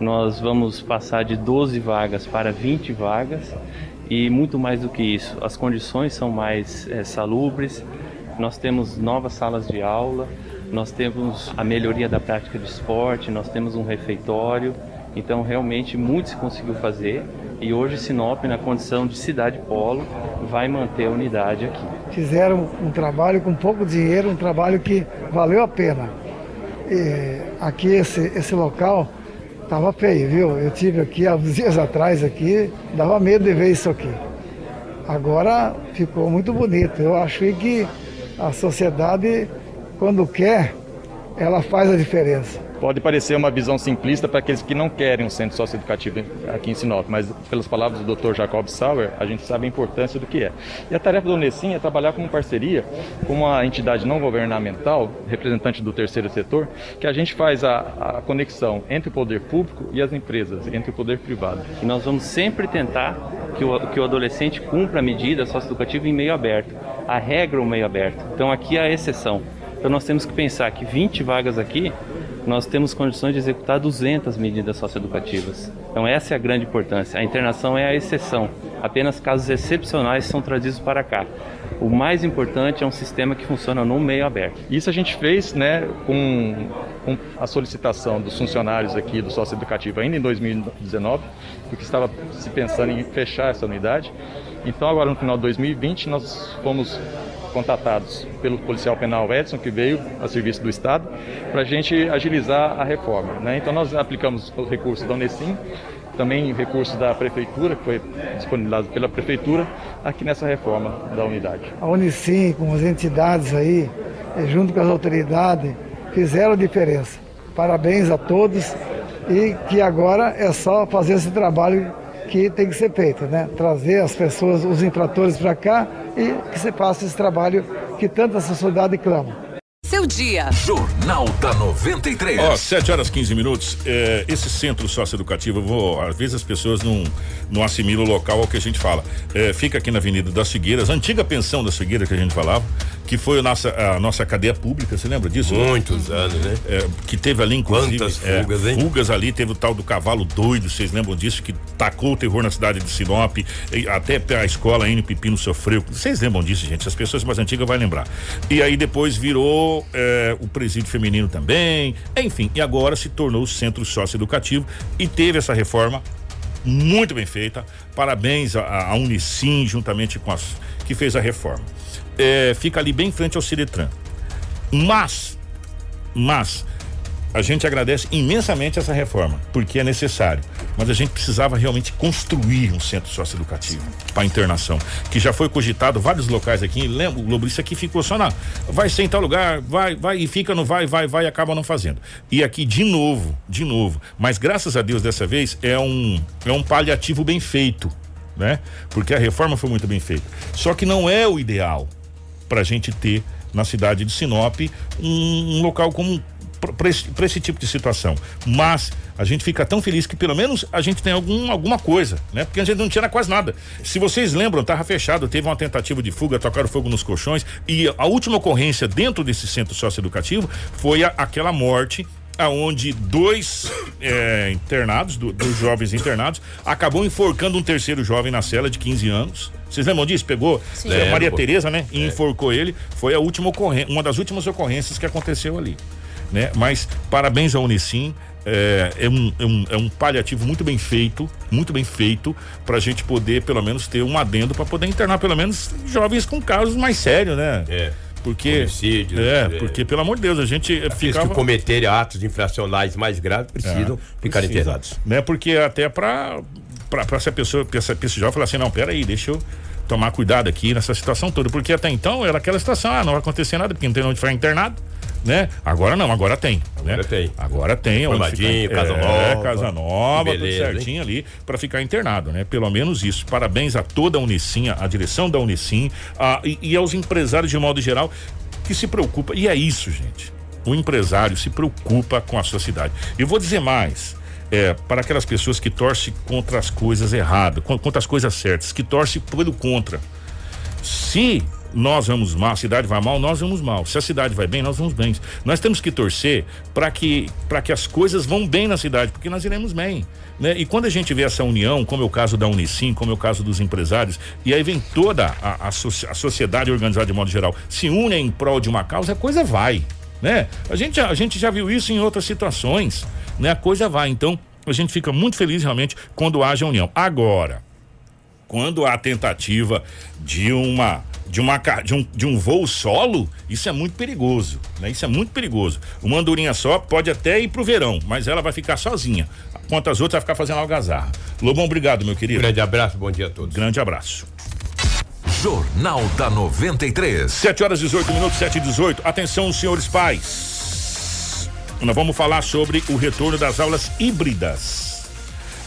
Nós vamos passar de 12 vagas para 20 vagas e muito mais do que isso, as condições são mais eh, salubres. Nós temos novas salas de aula, nós temos a melhoria da prática de esporte, nós temos um refeitório. Então realmente muito se conseguiu fazer e hoje Sinop, na condição de cidade polo, vai manter a unidade aqui. fizeram um trabalho com pouco dinheiro, um trabalho que valeu a pena. E aqui esse, esse local estava feio, viu? Eu tive aqui há uns dias atrás aqui, dava medo de ver isso aqui. Agora ficou muito bonito. Eu achei que a sociedade, quando quer, ela faz a diferença. Pode parecer uma visão simplista para aqueles que não querem um centro socioeducativo aqui em Sinop, mas pelas palavras do Dr. Jacob Sauer, a gente sabe a importância do que é. E a tarefa do Unesim é trabalhar como parceria com uma entidade não governamental, representante do terceiro setor, que a gente faz a, a conexão entre o poder público e as empresas, entre o poder privado. E nós vamos sempre tentar que o, que o adolescente cumpra a medida socioeducativa em meio aberto. A regra é o meio aberto. Então aqui é a exceção. Então nós temos que pensar que 20 vagas aqui, nós temos condições de executar 200 medidas socioeducativas. Então essa é a grande importância. A internação é a exceção. Apenas casos excepcionais são trazidos para cá. O mais importante é um sistema que funciona no meio aberto. Isso a gente fez né, com, com a solicitação dos funcionários aqui do socioeducativo ainda em 2019, porque estava se pensando em fechar essa unidade. Então agora no final de 2020 nós fomos contatados pelo policial penal Edson, que veio a serviço do Estado, para a gente agilizar a reforma. Né? Então nós aplicamos os recursos da Unesim, também recursos da Prefeitura, que foi disponibilizado pela Prefeitura, aqui nessa reforma da unidade. A Unicim, com as entidades aí, eh, junto com as autoridades, fizeram a diferença. Parabéns a todos e que agora é só fazer esse trabalho que tem que ser feito, né? Trazer as pessoas, os infratores para cá e que se faça esse trabalho que tanta sociedade clama. Seu dia. Jornal da 93. Ó, 7 horas 15 minutos. É, esse centro socioeducativo, vou, às vezes as pessoas não, não assimilam o local ao que a gente fala. É, fica aqui na Avenida das Figueiras, antiga pensão das Figueiras que a gente falava, que foi a nossa, a nossa cadeia pública, você lembra disso? Muitos anos, né? É, que teve ali, inclusive. Quantas é, fugas, hein? Fugas ali, teve o tal do cavalo doido, vocês lembram disso? Que tacou o terror na cidade de Sinop, e até a escola N Pepino sofreu. Vocês lembram disso, gente? As pessoas mais antigas vão lembrar. E aí depois virou é, o presídio feminino também, enfim, e agora se tornou o centro socioeducativo e teve essa reforma muito bem feita. Parabéns à Unicim, juntamente com as que fez a reforma. É, fica ali bem em frente ao Ciretran. Mas, mas, a gente agradece imensamente essa reforma, porque é necessário. mas a gente precisava realmente construir um centro socioeducativo para internação, que já foi cogitado vários locais aqui, lembra, Globo, isso aqui ficou só na, vai ser em tal lugar, vai, vai e fica, não vai, vai, vai e acaba não fazendo. E aqui de novo, de novo, mas graças a Deus dessa vez é um, é um paliativo bem feito, né? Porque a reforma foi muito bem feita. Só que não é o ideal para a gente ter na cidade de Sinop um, um local como para esse, esse, tipo de situação. Mas a gente fica tão feliz que pelo menos a gente tem algum, alguma coisa, né? Porque a gente não tinha quase nada. Se vocês lembram, tava fechado, teve uma tentativa de fuga, tocaram fogo nos colchões e a última ocorrência dentro desse centro socioeducativo foi a, aquela morte aonde dois é, internados, do, dos jovens internados, acabou enforcando um terceiro jovem na cela de 15 anos. Vocês lembram disso? Pegou é, Maria Tereza, né? E é. enforcou ele. Foi a última ocorrência, uma das últimas ocorrências que aconteceu ali. Né? Mas parabéns ao Unicim. É, é, um, é, um, é um paliativo muito bem feito, muito bem feito, para a gente poder, pelo menos, ter um adendo para poder internar, pelo menos, jovens com casos mais sérios, né? É porque Homicídio, é, é, porque pelo amor de Deus, a gente Aqueles ficava... que cometerem atos infracionais mais graves precisam é, ficar precisa, internados. Né? Porque até para para essa pessoa, essa pessoa falar assim, não, pera aí, deixa eu tomar cuidado aqui nessa situação toda, porque até então era aquela situação, ah, não vai acontecer nada, porque não tem onde ficar internado né? Agora não, agora tem. Agora né? tem. Agora tem. Formadinho, Casa é, Nova. Casa Nova, beleza, tudo certinho hein? ali para ficar internado, né? Pelo menos isso. Parabéns a toda a Unicim, a direção da Unicim a, e, e aos empresários de modo geral que se preocupa. E é isso, gente. O empresário se preocupa com a sua cidade. E eu vou dizer mais. É, para aquelas pessoas que torcem contra as coisas erradas, contra as coisas certas, que torcem pelo contra. Se nós vamos mal, a cidade vai mal, nós vamos mal. Se a cidade vai bem, nós vamos bem. Nós temos que torcer para que para que as coisas vão bem na cidade, porque nós iremos bem, né? E quando a gente vê essa união, como é o caso da Unicim, como é o caso dos empresários, e aí vem toda a, a, a sociedade organizada de modo geral, se unem em prol de uma causa, a coisa vai, né? A gente a gente já viu isso em outras situações, né? A coisa vai. Então, a gente fica muito feliz realmente quando haja união. Agora, quando há tentativa de uma de, uma, de, um, de um voo solo, isso é muito perigoso, né? Isso é muito perigoso. Uma andorinha só pode até ir pro verão, mas ela vai ficar sozinha. Quanto as outras vai ficar fazendo algazarra. Lobão, obrigado, meu querido. Grande abraço, bom dia a todos. Grande abraço. Jornal da 93. 7 horas 18 minutos, 7 e 18. Atenção, senhores pais. Nós vamos falar sobre o retorno das aulas híbridas.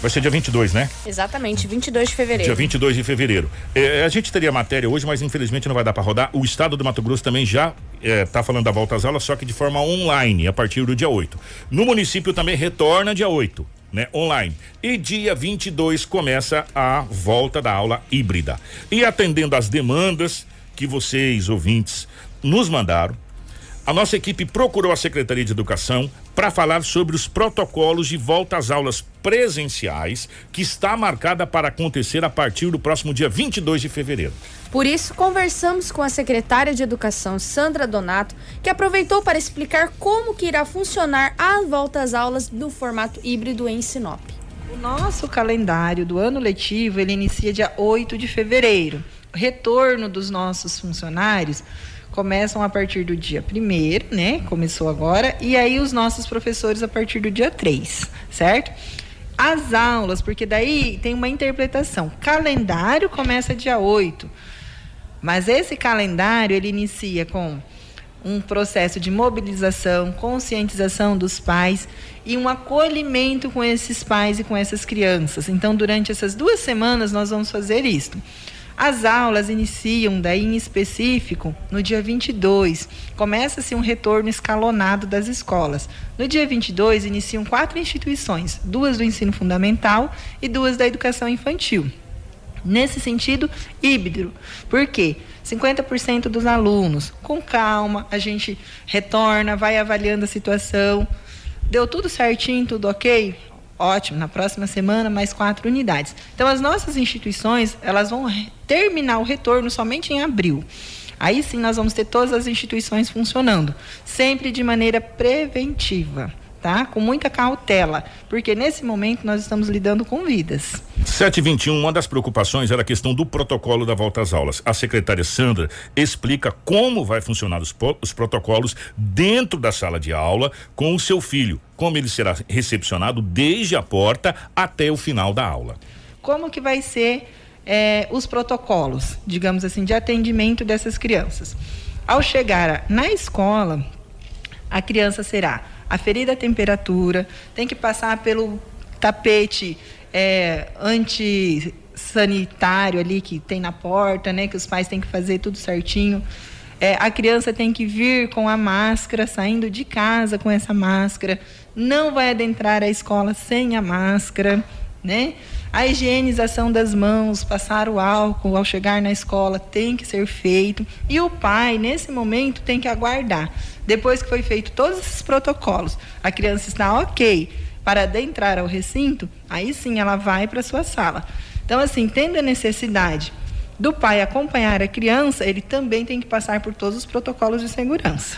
Vai ser dia 22, né? Exatamente, 22 de fevereiro. Dia 22 de fevereiro. É, a gente teria matéria hoje, mas infelizmente não vai dar para rodar. O estado do Mato Grosso também já está é, falando da volta às aulas, só que de forma online, a partir do dia 8. No município também retorna dia 8. Né, online. E dia 22 começa a volta da aula híbrida. E atendendo às demandas que vocês, ouvintes, nos mandaram, a nossa equipe procurou a Secretaria de Educação para falar sobre os protocolos de volta às aulas presenciais, que está marcada para acontecer a partir do próximo dia 22 de fevereiro. Por isso, conversamos com a secretária de Educação, Sandra Donato, que aproveitou para explicar como que irá funcionar a volta às aulas no formato híbrido em Sinop. O nosso calendário do ano letivo, ele inicia dia 8 de fevereiro. O retorno dos nossos funcionários começam a partir do dia 1 né? Começou agora, e aí os nossos professores a partir do dia 3, certo? As aulas, porque daí tem uma interpretação. Calendário começa dia 8. Mas esse calendário ele inicia com um processo de mobilização, conscientização dos pais e um acolhimento com esses pais e com essas crianças. Então, durante essas duas semanas, nós vamos fazer isso. As aulas iniciam daí em específico no dia 22. Começa-se um retorno escalonado das escolas. No dia 22 iniciam quatro instituições, duas do ensino fundamental e duas da educação infantil. Nesse sentido, híbrido. Por quê? 50% dos alunos, com calma, a gente retorna, vai avaliando a situação. Deu tudo certinho, tudo ok? Ótimo, na próxima semana mais quatro unidades. Então as nossas instituições, elas vão terminar o retorno somente em abril. Aí sim nós vamos ter todas as instituições funcionando, sempre de maneira preventiva. Tá? Com muita cautela, porque nesse momento nós estamos lidando com vidas. 721, uma das preocupações era a questão do protocolo da volta às aulas. A secretária Sandra explica como vai funcionar os, os protocolos dentro da sala de aula com o seu filho, como ele será recepcionado desde a porta até o final da aula. Como que vai ser eh, os protocolos, digamos assim, de atendimento dessas crianças? Ao chegar na escola, a criança será aferida a temperatura, tem que passar pelo tapete é, antissanitário ali que tem na porta, né? Que os pais têm que fazer tudo certinho. É, a criança tem que vir com a máscara, saindo de casa com essa máscara. Não vai adentrar a escola sem a máscara, né? A higienização das mãos, passar o álcool ao chegar na escola tem que ser feito. E o pai, nesse momento, tem que aguardar. Depois que foi feito todos esses protocolos, a criança está ok para adentrar ao recinto, aí sim ela vai para sua sala. Então, assim, tendo a necessidade do pai acompanhar a criança, ele também tem que passar por todos os protocolos de segurança.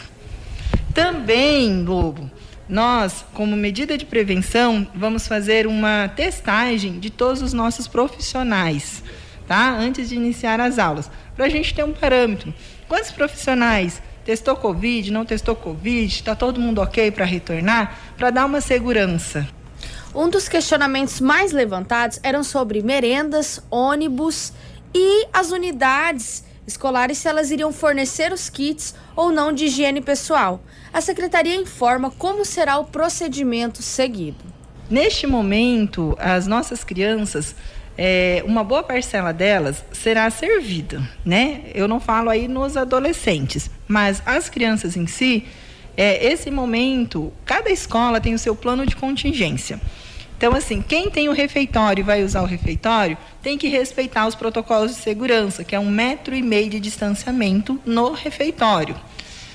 Também, Lobo, nós, como medida de prevenção, vamos fazer uma testagem de todos os nossos profissionais, tá? Antes de iniciar as aulas, para a gente ter um parâmetro. Quantos profissionais testou Covid, não testou Covid, está todo mundo ok para retornar, para dar uma segurança. Um dos questionamentos mais levantados eram sobre merendas, ônibus e as unidades escolares se elas iriam fornecer os kits ou não de higiene pessoal. A secretaria informa como será o procedimento seguido. Neste momento, as nossas crianças, é, uma boa parcela delas será servida, né? Eu não falo aí nos adolescentes, mas as crianças em si, é, esse momento, cada escola tem o seu plano de contingência. Então, assim, quem tem o refeitório e vai usar o refeitório tem que respeitar os protocolos de segurança, que é um metro e meio de distanciamento no refeitório.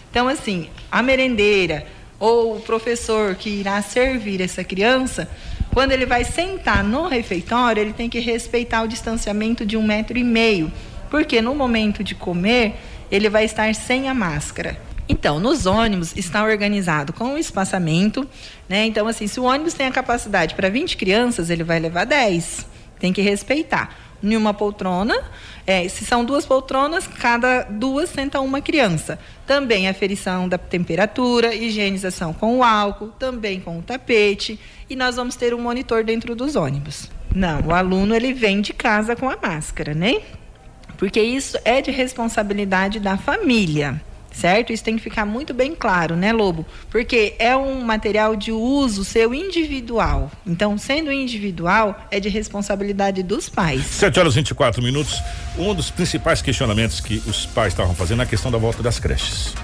Então, assim, a merendeira ou o professor que irá servir essa criança, quando ele vai sentar no refeitório, ele tem que respeitar o distanciamento de um metro e meio, porque no momento de comer, ele vai estar sem a máscara. Então, nos ônibus está organizado com o espaçamento, né? Então, assim, se o ônibus tem a capacidade para 20 crianças, ele vai levar 10. Tem que respeitar. Em uma poltrona, é, se são duas poltronas, cada duas senta uma criança. Também aferição da temperatura, higienização com o álcool, também com o tapete. E nós vamos ter um monitor dentro dos ônibus. Não, o aluno ele vem de casa com a máscara, né? Porque isso é de responsabilidade da família certo? Isso tem que ficar muito bem claro, né, Lobo? Porque é um material de uso seu individual. Então, sendo individual, é de responsabilidade dos pais. 7 horas e 24 minutos. Um dos principais questionamentos que os pais estavam fazendo é a questão da volta das creches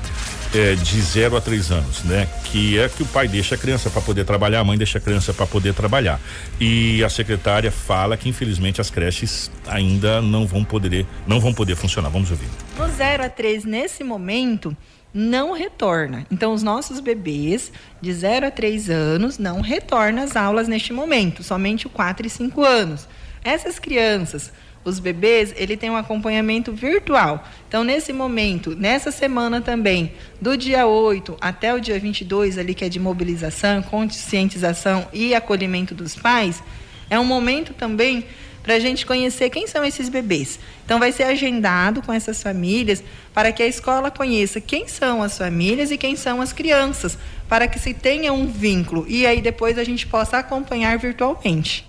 é, de 0 a 3 anos, né? Que é que o pai deixa a criança para poder trabalhar, a mãe deixa a criança para poder trabalhar. E a secretária fala que infelizmente as creches ainda não vão poder, não vão poder funcionar. Vamos ouvir. Do 0 a 3 nesse momento não retorna. Então os nossos bebês de 0 a 3 anos não retornam às aulas neste momento, somente o 4 e 5 anos. Essas crianças os bebês, ele tem um acompanhamento virtual. Então, nesse momento, nessa semana também, do dia 8 até o dia 22, ali que é de mobilização, conscientização e acolhimento dos pais, é um momento também para a gente conhecer quem são esses bebês. Então, vai ser agendado com essas famílias para que a escola conheça quem são as famílias e quem são as crianças, para que se tenha um vínculo e aí depois a gente possa acompanhar virtualmente.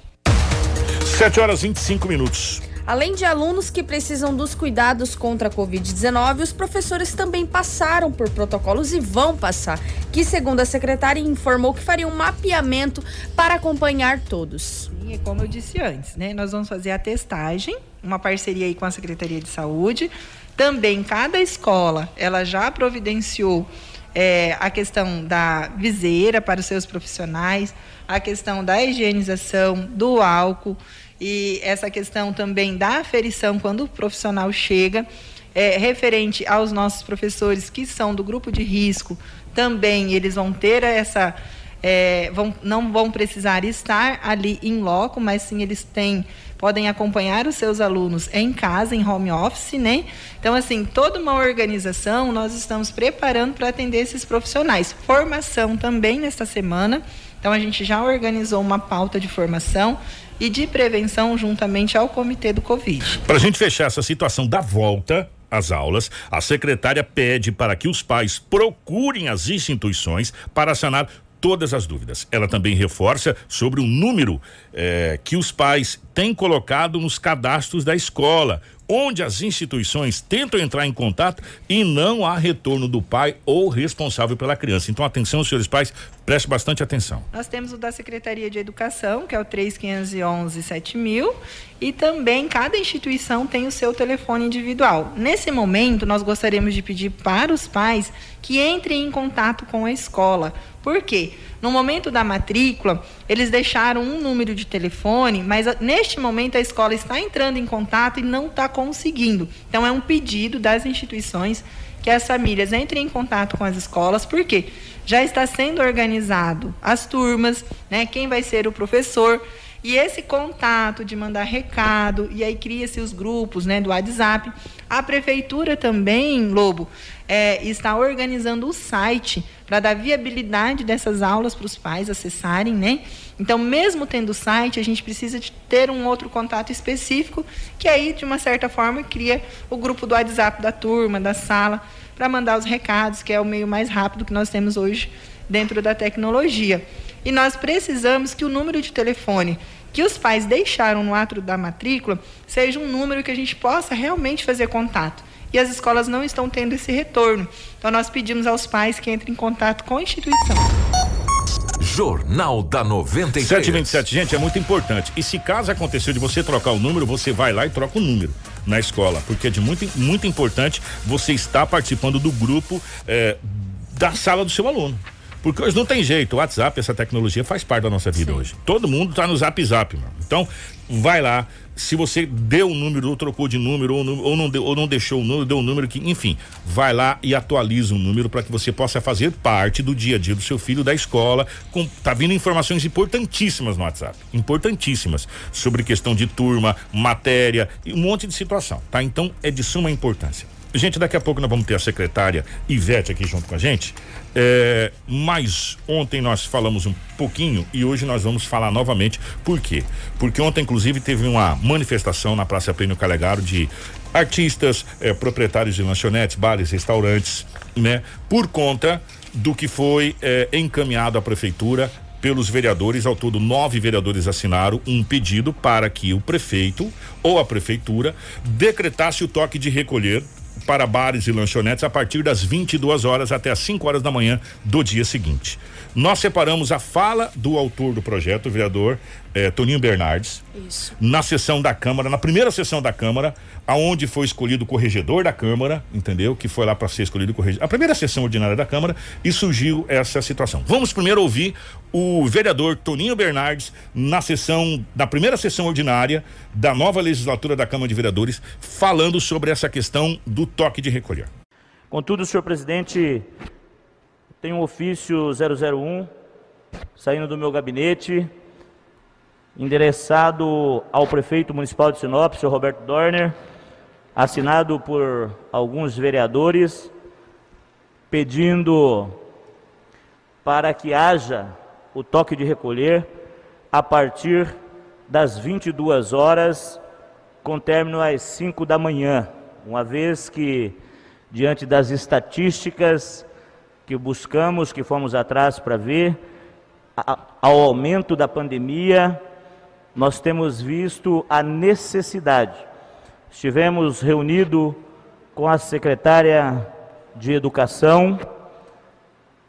7 horas e 25 minutos. Além de alunos que precisam dos cuidados contra a Covid-19, os professores também passaram por protocolos e vão passar, que, segundo a secretária, informou que faria um mapeamento para acompanhar todos. Sim, como eu disse antes, né? Nós vamos fazer a testagem, uma parceria aí com a Secretaria de Saúde. Também cada escola, ela já providenciou é, a questão da viseira para os seus profissionais, a questão da higienização, do álcool e essa questão também da aferição quando o profissional chega, é, referente aos nossos professores que são do grupo de risco, também eles vão ter essa é, vão, não vão precisar estar ali em loco, mas sim eles têm podem acompanhar os seus alunos em casa, em home office, né? Então, assim, toda uma organização nós estamos preparando para atender esses profissionais. Formação também nesta semana. Então, a gente já organizou uma pauta de formação e de prevenção juntamente ao comitê do Covid. Para a gente fechar essa situação da volta às aulas, a secretária pede para que os pais procurem as instituições para sanar todas as dúvidas. Ela também reforça sobre o número eh, que os pais têm colocado nos cadastros da escola, onde as instituições tentam entrar em contato e não há retorno do pai ou responsável pela criança. Então, atenção, senhores pais, preste bastante atenção. Nós temos o da Secretaria de Educação, que é o 3511 7000, e também cada instituição tem o seu telefone individual. Nesse momento, nós gostaríamos de pedir para os pais que entrem em contato com a escola. Por quê? No momento da matrícula, eles deixaram um número de telefone, mas neste momento a escola está entrando em contato e não está conseguindo. Então, é um pedido das instituições que as famílias entrem em contato com as escolas, porque já está sendo organizado as turmas, né? Quem vai ser o professor. E esse contato de mandar recado, e aí cria-se os grupos né, do WhatsApp. A prefeitura também, Lobo, é, está organizando o site para dar viabilidade dessas aulas para os pais acessarem, né? Então, mesmo tendo o site, a gente precisa de ter um outro contato específico, que aí, de uma certa forma, cria o grupo do WhatsApp da turma, da sala, para mandar os recados, que é o meio mais rápido que nós temos hoje dentro da tecnologia. E nós precisamos que o número de telefone que os pais deixaram no ato da matrícula seja um número que a gente possa realmente fazer contato. E as escolas não estão tendo esse retorno. Então nós pedimos aos pais que entrem em contato com a instituição. Jornal da 93. 727, gente, é muito importante. E se caso aconteceu de você trocar o número, você vai lá e troca o número na escola, porque é de muito, muito importante você estar participando do grupo é, da sala do seu aluno. Porque hoje não tem jeito, o WhatsApp, essa tecnologia faz parte da nossa vida Sim. hoje. Todo mundo está no Zap Zap, mano. Então, vai lá. Se você deu um número ou trocou de número ou, ou, não, deu, ou não deixou o número, deu um número que, enfim, vai lá e atualiza o número para que você possa fazer parte do dia a dia do seu filho da escola. Com, tá vindo informações importantíssimas no WhatsApp, importantíssimas sobre questão de turma, matéria e um monte de situação, tá? Então é de suma importância. Gente, daqui a pouco nós vamos ter a secretária Ivete aqui junto com a gente. É, mas ontem nós falamos um pouquinho e hoje nós vamos falar novamente. Por quê? Porque ontem, inclusive, teve uma manifestação na Praça Plínio Calegaro de artistas, é, proprietários de lanchonetes, bares, restaurantes, né? Por conta do que foi é, encaminhado à prefeitura pelos vereadores, ao todo nove vereadores assinaram um pedido para que o prefeito ou a prefeitura decretasse o toque de recolher para bares e lanchonetes a partir das 22 horas até as 5 horas da manhã do dia seguinte. Nós separamos a fala do autor do projeto, o vereador eh, Toninho Bernardes, Isso. na sessão da Câmara, na primeira sessão da Câmara, aonde foi escolhido o corregedor da Câmara, entendeu? Que foi lá para ser escolhido o corregedor. A primeira sessão ordinária da Câmara e surgiu essa situação. Vamos primeiro ouvir o vereador Toninho Bernardes na sessão, da primeira sessão ordinária da nova legislatura da Câmara de Vereadores, falando sobre essa questão do toque de recolher. Contudo, senhor presidente, tem um ofício 001 saindo do meu gabinete, endereçado ao prefeito municipal de Sinop, senhor Roberto Dorner, assinado por alguns vereadores, pedindo para que haja o toque de recolher a partir das 22 horas, com término às 5 da manhã, uma vez que, diante das estatísticas que buscamos, que fomos atrás para ver, ao aumento da pandemia, nós temos visto a necessidade. Estivemos reunidos com a secretária de Educação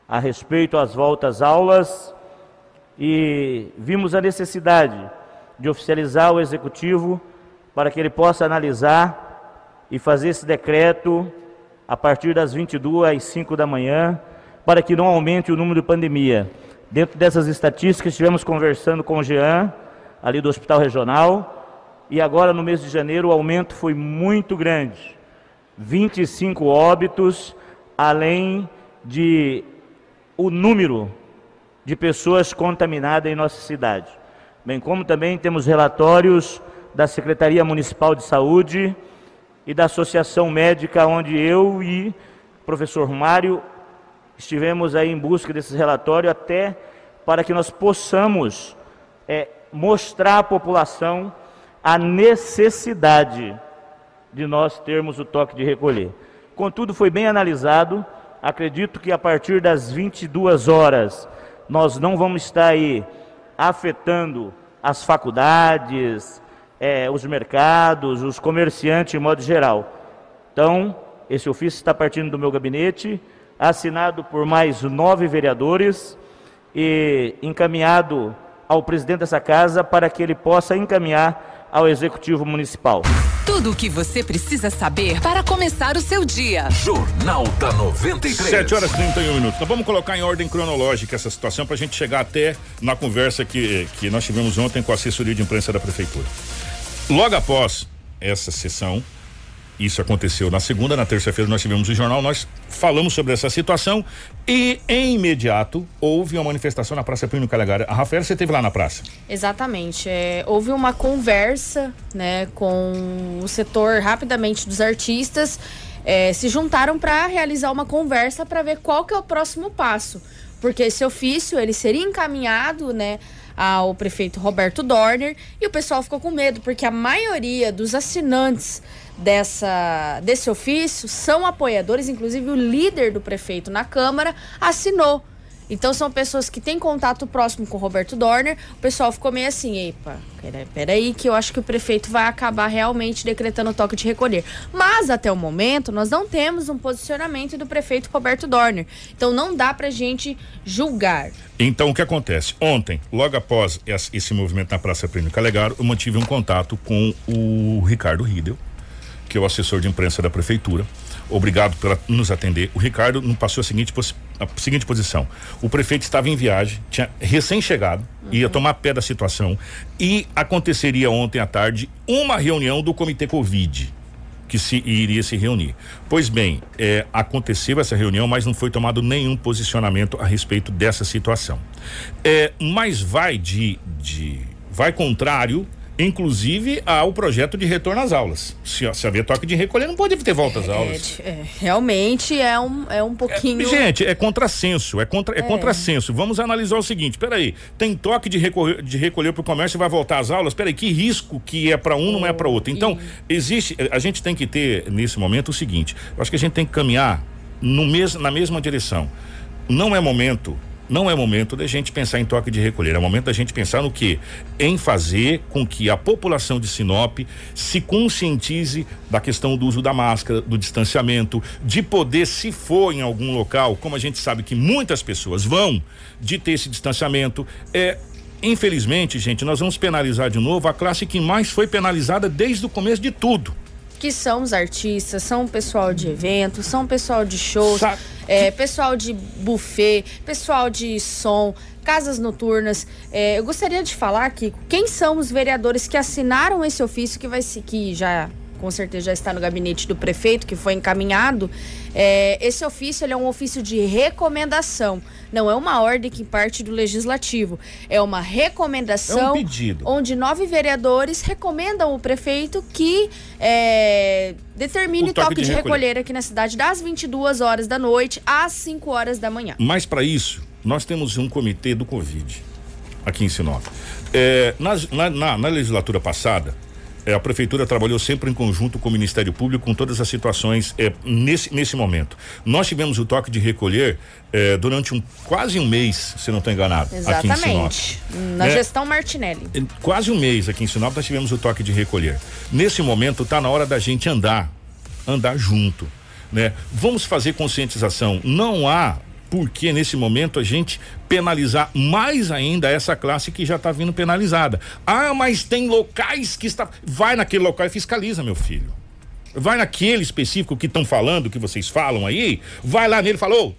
a respeito às voltas aulas e vimos a necessidade de oficializar o executivo para que ele possa analisar e fazer esse decreto a partir das 22 às 5 da manhã, para que não aumente o número de pandemia. Dentro dessas estatísticas, estivemos conversando com o Jean, ali do Hospital Regional, e agora no mês de janeiro o aumento foi muito grande. 25 óbitos, além de o número de pessoas contaminadas em nossa cidade. Bem como também temos relatórios da Secretaria Municipal de Saúde e da Associação Médica, onde eu e o professor Mário estivemos aí em busca desses relatórios até para que nós possamos é, mostrar à população a necessidade de nós termos o toque de recolher. Contudo, foi bem analisado. Acredito que a partir das 22 horas nós não vamos estar aí afetando as faculdades, é, os mercados, os comerciantes de modo geral. Então, esse ofício está partindo do meu gabinete, assinado por mais nove vereadores e encaminhado ao presidente dessa casa para que ele possa encaminhar ao executivo municipal. Tudo o que você precisa saber para começar o seu dia. Jornal da 93. 7 horas e 31 minutos. Então vamos colocar em ordem cronológica essa situação para a gente chegar até na conversa que, que nós tivemos ontem com a assessoria de imprensa da prefeitura. Logo após essa sessão, isso aconteceu na segunda, na terça-feira nós tivemos o jornal, nós falamos sobre essa situação e em imediato houve uma manifestação na Praça Plínio Calegari. A Rafaela, você esteve lá na praça? Exatamente. É, houve uma conversa, né, com o setor rapidamente dos artistas, é, se juntaram para realizar uma conversa para ver qual que é o próximo passo, porque esse ofício ele seria encaminhado, né, ao prefeito Roberto Dorner e o pessoal ficou com medo porque a maioria dos assinantes dessa, desse ofício são apoiadores, inclusive o líder do prefeito na Câmara assinou. Então são pessoas que têm contato próximo com o Roberto Dorner. O pessoal ficou meio assim, epa, peraí, que eu acho que o prefeito vai acabar realmente decretando o toque de recolher. Mas até o momento nós não temos um posicionamento do prefeito Roberto Dorner. Então não dá pra gente julgar. Então o que acontece? Ontem, logo após esse movimento na Praça Prêmio Calegaro, eu mantive um contato com o Ricardo Riedel que é o assessor de imprensa da prefeitura. Obrigado por nos atender. O Ricardo nos passou a seguinte, a seguinte posição: o prefeito estava em viagem, tinha recém-chegado, uhum. ia tomar pé da situação e aconteceria ontem à tarde uma reunião do Comitê Covid que se iria se reunir. Pois bem, é, aconteceu essa reunião, mas não foi tomado nenhum posicionamento a respeito dessa situação. É, mas vai de, de vai contrário inclusive ao projeto de retorno às aulas. Se, se haver toque de recolher, não pode ter volta às é, aulas. É, realmente é um, é um pouquinho. É, gente, é contrassenso, é, contra, é, é. contrassenso. Vamos analisar o seguinte: peraí, tem toque de recolher, de recolher para o comércio e vai voltar às aulas? Peraí, que risco que é para um, não é para outro? Então, existe. A gente tem que ter, nesse momento, o seguinte: eu acho que a gente tem que caminhar no mes, na mesma direção. Não é momento não é momento da gente pensar em toque de recolher, é momento da gente pensar no que? Em fazer com que a população de Sinop se conscientize da questão do uso da máscara, do distanciamento, de poder, se for em algum local, como a gente sabe que muitas pessoas vão, de ter esse distanciamento. É, infelizmente, gente, nós vamos penalizar de novo a classe que mais foi penalizada desde o começo de tudo que são os artistas, são o pessoal de eventos, são o pessoal de shows, é, pessoal de buffet, pessoal de som, casas noturnas. É, eu gostaria de falar aqui quem são os vereadores que assinaram esse ofício que vai se que já com certeza já está no gabinete do prefeito, que foi encaminhado. É, esse ofício é um ofício de recomendação. Não é uma ordem que parte do legislativo. É uma recomendação. É um pedido. Onde nove vereadores recomendam o prefeito que é, determine o toque, toque de, de recolher. recolher aqui na cidade das 22 horas da noite às 5 horas da manhã. Mas para isso, nós temos um comitê do Covid aqui em Sinop. É, na, na, na legislatura passada, a prefeitura trabalhou sempre em conjunto com o Ministério Público com todas as situações é, nesse, nesse momento. Nós tivemos o toque de recolher é, durante um quase um mês, se não estou enganado, Exatamente. aqui em Sinop. Na gestão Martinelli. Quase um mês aqui em Sinop nós tivemos o toque de recolher. Nesse momento está na hora da gente andar, andar junto, né? Vamos fazer conscientização. Não há porque nesse momento a gente penalizar mais ainda essa classe que já está vindo penalizada. Ah, mas tem locais que está. Vai naquele local e fiscaliza, meu filho. Vai naquele específico que estão falando, que vocês falam aí, vai lá nele e falou.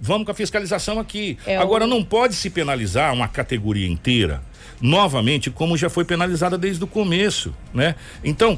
Vamos com a fiscalização aqui. É Agora, o... não pode se penalizar uma categoria inteira novamente, como já foi penalizada desde o começo, né? Então,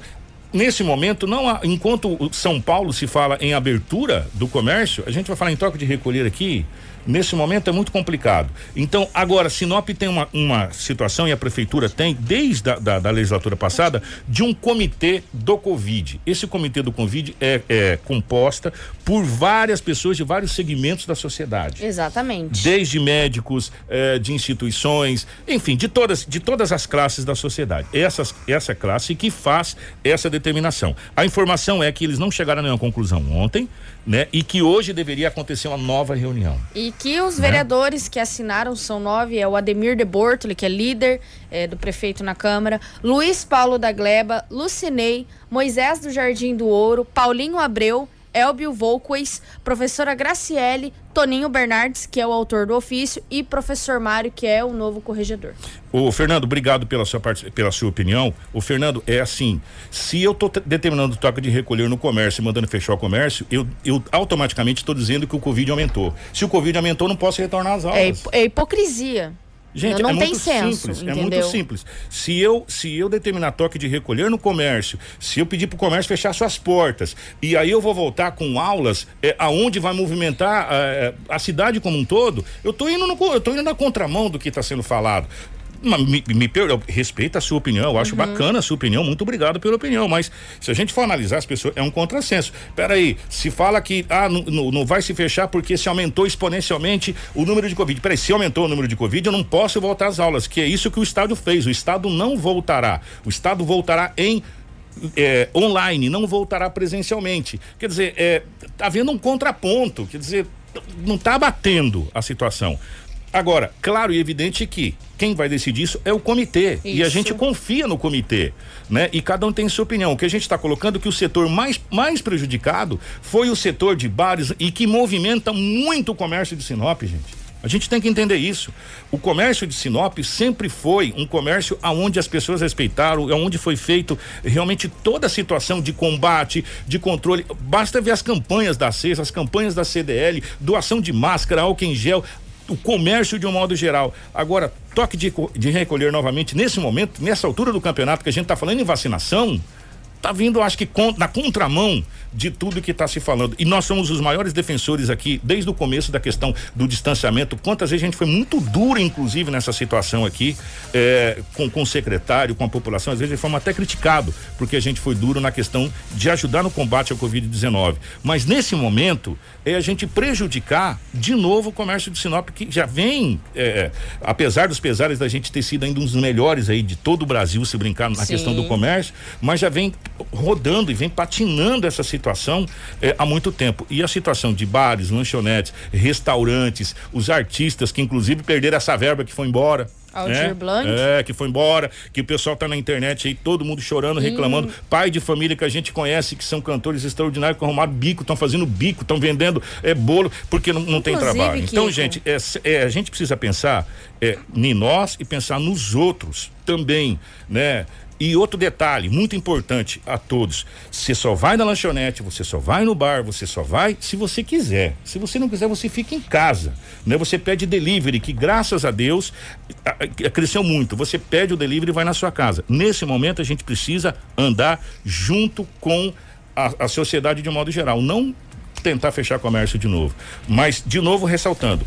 nesse momento, não há, enquanto São Paulo se fala em abertura do comércio, a gente vai falar em troca de recolher aqui. Nesse momento é muito complicado. Então, agora, Sinop tem uma, uma situação, e a prefeitura tem, desde a da, da legislatura passada, de um comitê do Covid. Esse comitê do Covid é, é composta por várias pessoas de vários segmentos da sociedade. Exatamente. Desde médicos, eh, de instituições, enfim, de todas, de todas as classes da sociedade. Essas, essa classe que faz essa determinação. A informação é que eles não chegaram a nenhuma conclusão ontem, né? E que hoje deveria acontecer uma nova reunião. E que os vereadores que assinaram são nove, é o Ademir de Bortoli, que é líder é, do prefeito na Câmara, Luiz Paulo da Gleba, Lucinei, Moisés do Jardim do Ouro, Paulinho Abreu, Elbio Volquez, professora Graciele, Toninho Bernardes, que é o autor do ofício, e professor Mário, que é o novo corregedor. Ô, Fernando, obrigado pela sua, part... pela sua opinião. O Fernando, é assim, se eu estou determinando toque de recolher no comércio e mandando fechar o comércio, eu, eu automaticamente estou dizendo que o Covid aumentou. Se o Covid aumentou, não posso retornar às aulas. É, é hipocrisia. Gente, não é tem muito senso, simples, entendeu? é muito simples. Se eu, se eu determinar toque de recolher no comércio, se eu pedir para o comércio fechar suas portas, e aí eu vou voltar com aulas é, aonde vai movimentar é, a cidade como um todo, eu tô indo no, eu tô indo na contramão do que está sendo falado. Me, me eu respeito a sua opinião, eu acho Uhum. bacana a sua opinião, muito obrigado pela opinião, mas se a gente for analisar as pessoas, é um contrassenso. Peraí, se fala que ah, não, não- não vai se fechar porque se aumentou exponencialmente o número de Covid. Peraí, se aumentou o número de Covid, eu não posso voltar às aulas, que é isso que o Estado fez. O Estado não voltará. O Estado voltará em é, online, não voltará presencialmente. Quer dizer, é, tá havendo um contraponto, quer dizer, não está batendo a situação. Agora, claro e evidente que quem vai decidir isso é o comitê. E a Isso. gente confia no comitê, né? E cada um tem sua opinião. O que a gente está colocando é que o setor mais, mais prejudicado foi o setor de bares e que movimenta muito o comércio de Sinop, gente. A gente tem que entender isso. O comércio de Sinop sempre foi um comércio aonde as pessoas respeitaram, aonde foi feito realmente toda a situação de combate, de controle. Basta ver as campanhas da CES, as campanhas da CDL, doação de máscara, álcool em gel, o comércio de um modo geral. Agora, toque de, de recolher novamente nesse momento, nessa altura do campeonato que a gente está falando em vacinação, tá vindo, acho que na contramão de tudo que está se falando. E nós somos os maiores defensores aqui, desde o começo da questão do distanciamento. Quantas vezes a gente foi muito duro, inclusive, nessa situação aqui, eh, com, com o secretário, com a população. Às vezes fomos até criticado, porque a gente foi duro na questão de ajudar no combate ao Covid-19. Mas nesse momento, é a gente prejudicar de novo o comércio de Sinop, que já vem, eh, apesar dos pesares da gente ter sido ainda um dos melhores aí de todo o Brasil, se brincar na Sim. questão do comércio, mas já vem rodando e vem patinando essa situação eh, há muito tempo. E a situação de bares, lanchonetes, restaurantes, os artistas que inclusive perderam essa verba que foi embora. Aldir né? Blanc. É, que foi embora, que o pessoal tá na internet aí, todo mundo chorando, reclamando. Pai de família que a gente conhece, que são cantores extraordinários, que arrumaram bico, estão fazendo bico, estão vendendo é, bolo, porque não, não tem trabalho. Então, Kiko. gente, é, é, a gente precisa pensar é, em nós e pensar nos outros também, né? E outro detalhe, muito importante a todos: você só vai na lanchonete, você só vai no bar, você só vai se você quiser. Se você não quiser, você fica em casa. Né? Você pede delivery, que graças a Deus cresceu muito. Você pede o delivery e vai na sua casa. Nesse momento, a gente precisa andar junto com a, a sociedade de um modo geral. Não tentar fechar comércio de novo. Mas, de novo, ressaltando: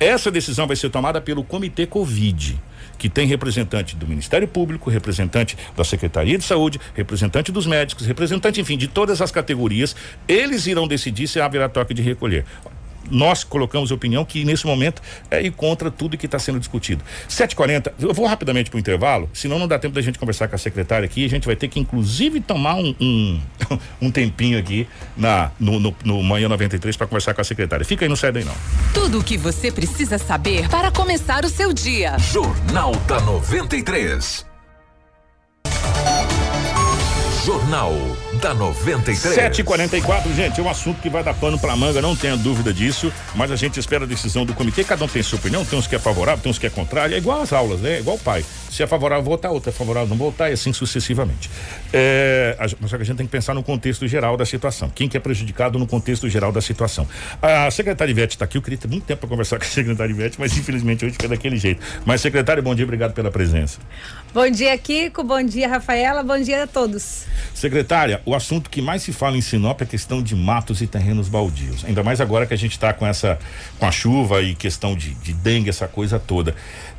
essa decisão vai ser tomada pelo Comitê Covid, que tem representante do Ministério Público, representante da Secretaria de Saúde, representante dos médicos, representante, enfim, de todas as categorias. Eles irão decidir se haverá toque de recolher. Nós colocamos opinião que nesse momento é ir contra tudo que está sendo discutido. 7h40, eu vou rapidamente para o intervalo, senão não dá tempo da gente conversar com a secretária aqui. A gente vai ter que, inclusive, tomar um, um, um tempinho aqui na, no, no, no Manhã 93 para conversar com a secretária. Fica aí, não sai daí não. Tudo o que você precisa saber para começar o seu dia. Jornal da 93. Jornal da 93. 7h44, gente, é um assunto que vai dar pano pra manga, não tenha dúvida disso, mas a gente espera a decisão do comitê, cada um tem sua opinião, tem uns que é favorável, tem uns que é contrário, é igual às aulas, né? É igual o pai. Se é favorável, votar, outro é favorável, não votar, e assim sucessivamente. É, a, só que a gente tem que pensar no contexto geral da situação. Quem que é prejudicado no contexto geral da situação. A secretária Ivete está aqui, eu queria ter muito tempo para conversar com a secretária Ivete, mas infelizmente hoje fica daquele jeito. Mas, secretária, bom dia, obrigado pela presença. Bom dia, Kiko. Bom dia, Rafaela. Bom dia a todos. Secretária, o assunto que mais se fala em Sinop é a questão de matos e terrenos baldios. Ainda mais agora que a gente está com essa, com a chuva e questão de, de dengue, essa coisa toda.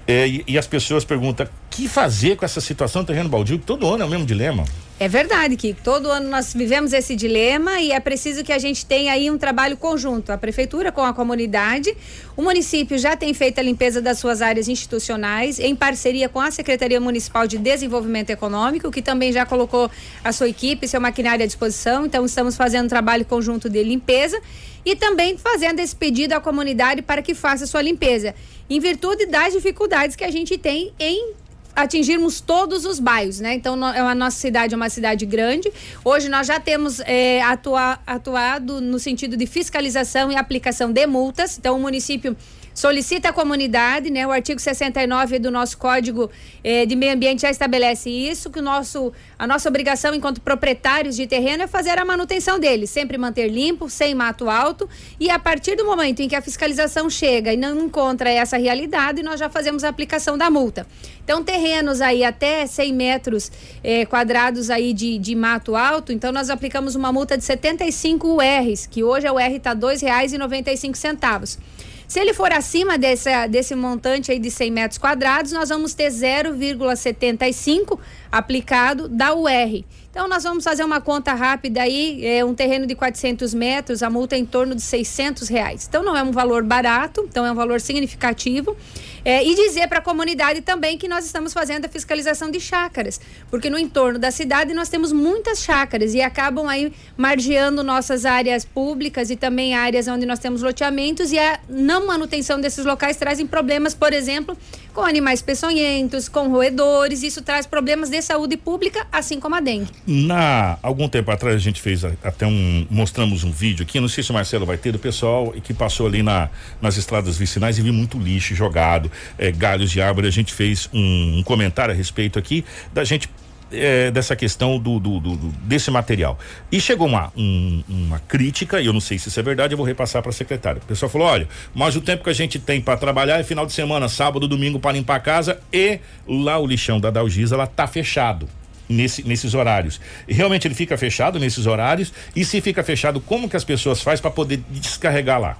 É, e, e, as pessoas perguntam: que fazer com essa situação do terreno baldio? Todo ano é o mesmo dilema. É verdade que todo ano nós vivemos esse dilema e é preciso que a gente tenha aí um trabalho conjunto, a prefeitura com a comunidade. O município já tem feito a limpeza das suas áreas institucionais em parceria com a Secretaria Municipal de Desenvolvimento Econômico, que também já colocou a sua equipe, seu maquinário à disposição. Então estamos fazendo um trabalho conjunto de limpeza e também fazendo esse pedido à comunidade para que faça sua limpeza, em virtude das dificuldades que a gente tem em atingirmos todos os bairros, né? Então, é a nossa cidade é uma cidade grande. Hoje nós já temos é, atua, atuado no sentido de fiscalização e aplicação de multas. Então, o município solicita à comunidade, né? O artigo 69 do nosso Código eh, de Meio Ambiente já estabelece isso, que o nosso, a nossa obrigação enquanto proprietários de terreno é fazer a manutenção dele, sempre manter limpo, sem mato alto, e a partir do momento em que a fiscalização chega e não encontra essa realidade, nós já fazemos a aplicação da multa. Então, terrenos aí até 100 metros eh, quadrados aí de, de mato alto, então nós aplicamos uma multa de 75 URs, que hoje a UR está R$ 2,95. Se ele for acima desse, desse montante aí de 100 metros quadrados, nós vamos ter 0,75 aplicado da UR. Então, nós vamos fazer uma conta rápida aí, é um terreno de 400 metros, a multa é em torno de 600 reais. Então, não é um valor barato, então é um valor significativo. É, e dizer para a comunidade também que nós estamos fazendo a fiscalização de chácaras, porque no entorno da cidade nós temos muitas chácaras e acabam aí margeando nossas áreas públicas e também áreas onde nós temos loteamentos e a não manutenção desses locais trazem problemas, por exemplo, com animais peçonhentos, com roedores, isso traz problemas de saúde pública, assim como a dengue. Na algum tempo atrás a gente fez até um mostramos um vídeo aqui, não sei se o Marcelo vai ter do pessoal que passou ali na nas estradas vicinais e viu muito lixo jogado, é, galhos de árvore, a gente fez um, um comentário a respeito aqui da gente é, dessa questão do, do, do, desse material. E chegou uma, um, uma crítica, e eu não sei se isso é verdade, eu vou repassar para a secretária. O pessoal falou: olha, mas o tempo que a gente tem para trabalhar é final de semana, sábado, domingo para limpar a casa e lá o lixão da Dalgisa ela tá fechado. Nesse, nesses horários. Realmente ele fica fechado nesses horários e se fica fechado, como que as pessoas fazem para poder descarregar lá?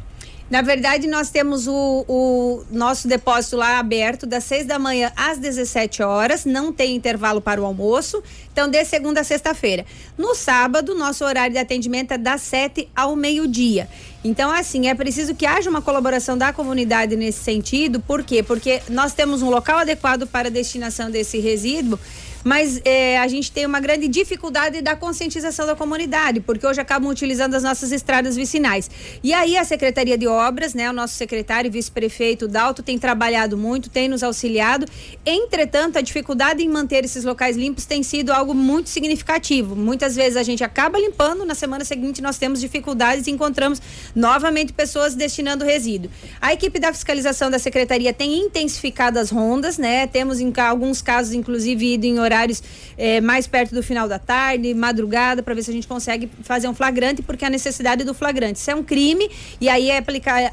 Na verdade, nós temos o, o, nosso depósito lá aberto das 6 da manhã às 17 horas, não tem intervalo para o almoço, então de segunda a sexta-feira. No sábado, nosso horário de atendimento é das 7 ao meio-dia. Então, assim, é preciso que haja uma colaboração da comunidade nesse sentido, por quê? Porque nós temos um local adequado para a destinação desse resíduo mas é, a gente tem uma grande dificuldade da conscientização da comunidade, porque hoje acabam utilizando as nossas estradas vicinais. E aí a Secretaria de Obras, né, o nosso secretário e vice-prefeito Dalto tem trabalhado muito, tem nos auxiliado. Entretanto, a dificuldade em manter esses locais limpos tem sido algo muito significativo. Muitas vezes a gente acaba limpando, na semana seguinte nós temos dificuldades e encontramos novamente pessoas destinando resíduo. A equipe da fiscalização da secretaria tem intensificado as rondas, né? Temos em alguns casos inclusive ido em horários é, mais perto do final da tarde, madrugada, para ver se a gente consegue fazer um flagrante, porque a necessidade do flagrante. Isso é um crime e aí é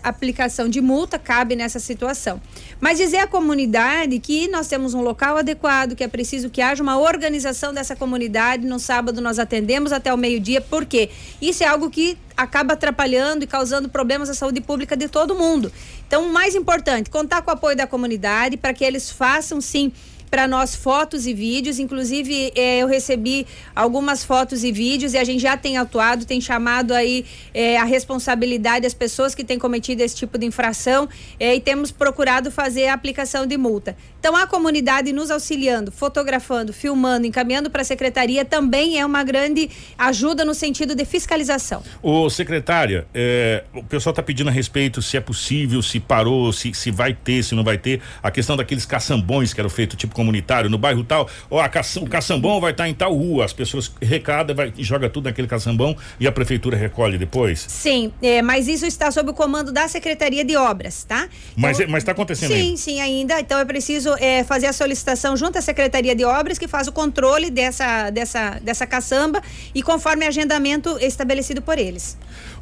aplicação de multa cabe nessa situação. Mas dizer à comunidade que nós temos um local adequado, que é preciso que haja uma organização dessa comunidade. No sábado nós atendemos até o meio-dia, porque isso é algo que acaba atrapalhando e causando problemas à saúde pública de todo mundo. Então, o mais importante, contar com o apoio da comunidade para que eles façam sim para nós fotos e vídeos. Inclusive, eh, eu recebi algumas fotos e vídeos e a gente já tem atuado, tem chamado aí eh, a responsabilidade das pessoas que têm cometido esse tipo de infração eh, e temos procurado fazer a aplicação de multa. Então, a comunidade nos auxiliando, fotografando, filmando, encaminhando para a secretaria também é uma grande ajuda no sentido de fiscalização. Ô, secretária, é, o pessoal está pedindo a respeito se é possível, se parou, se, se vai ter, se não vai ter, a questão daqueles caçambões que eram feitos tipo comunitário no bairro tal, ó, a caça, o caçambão vai estar tá em tal rua, as pessoas recada, vai, joga tudo naquele caçambão e a prefeitura recolhe depois? Sim, é, mas isso está sob o comando da Secretaria de Obras, tá? Mas então, mas está acontecendo Sim, ainda. sim, ainda. Então é preciso é, fazer a solicitação junto à Secretaria de Obras que faz o controle dessa dessa dessa caçamba e conforme agendamento estabelecido por eles.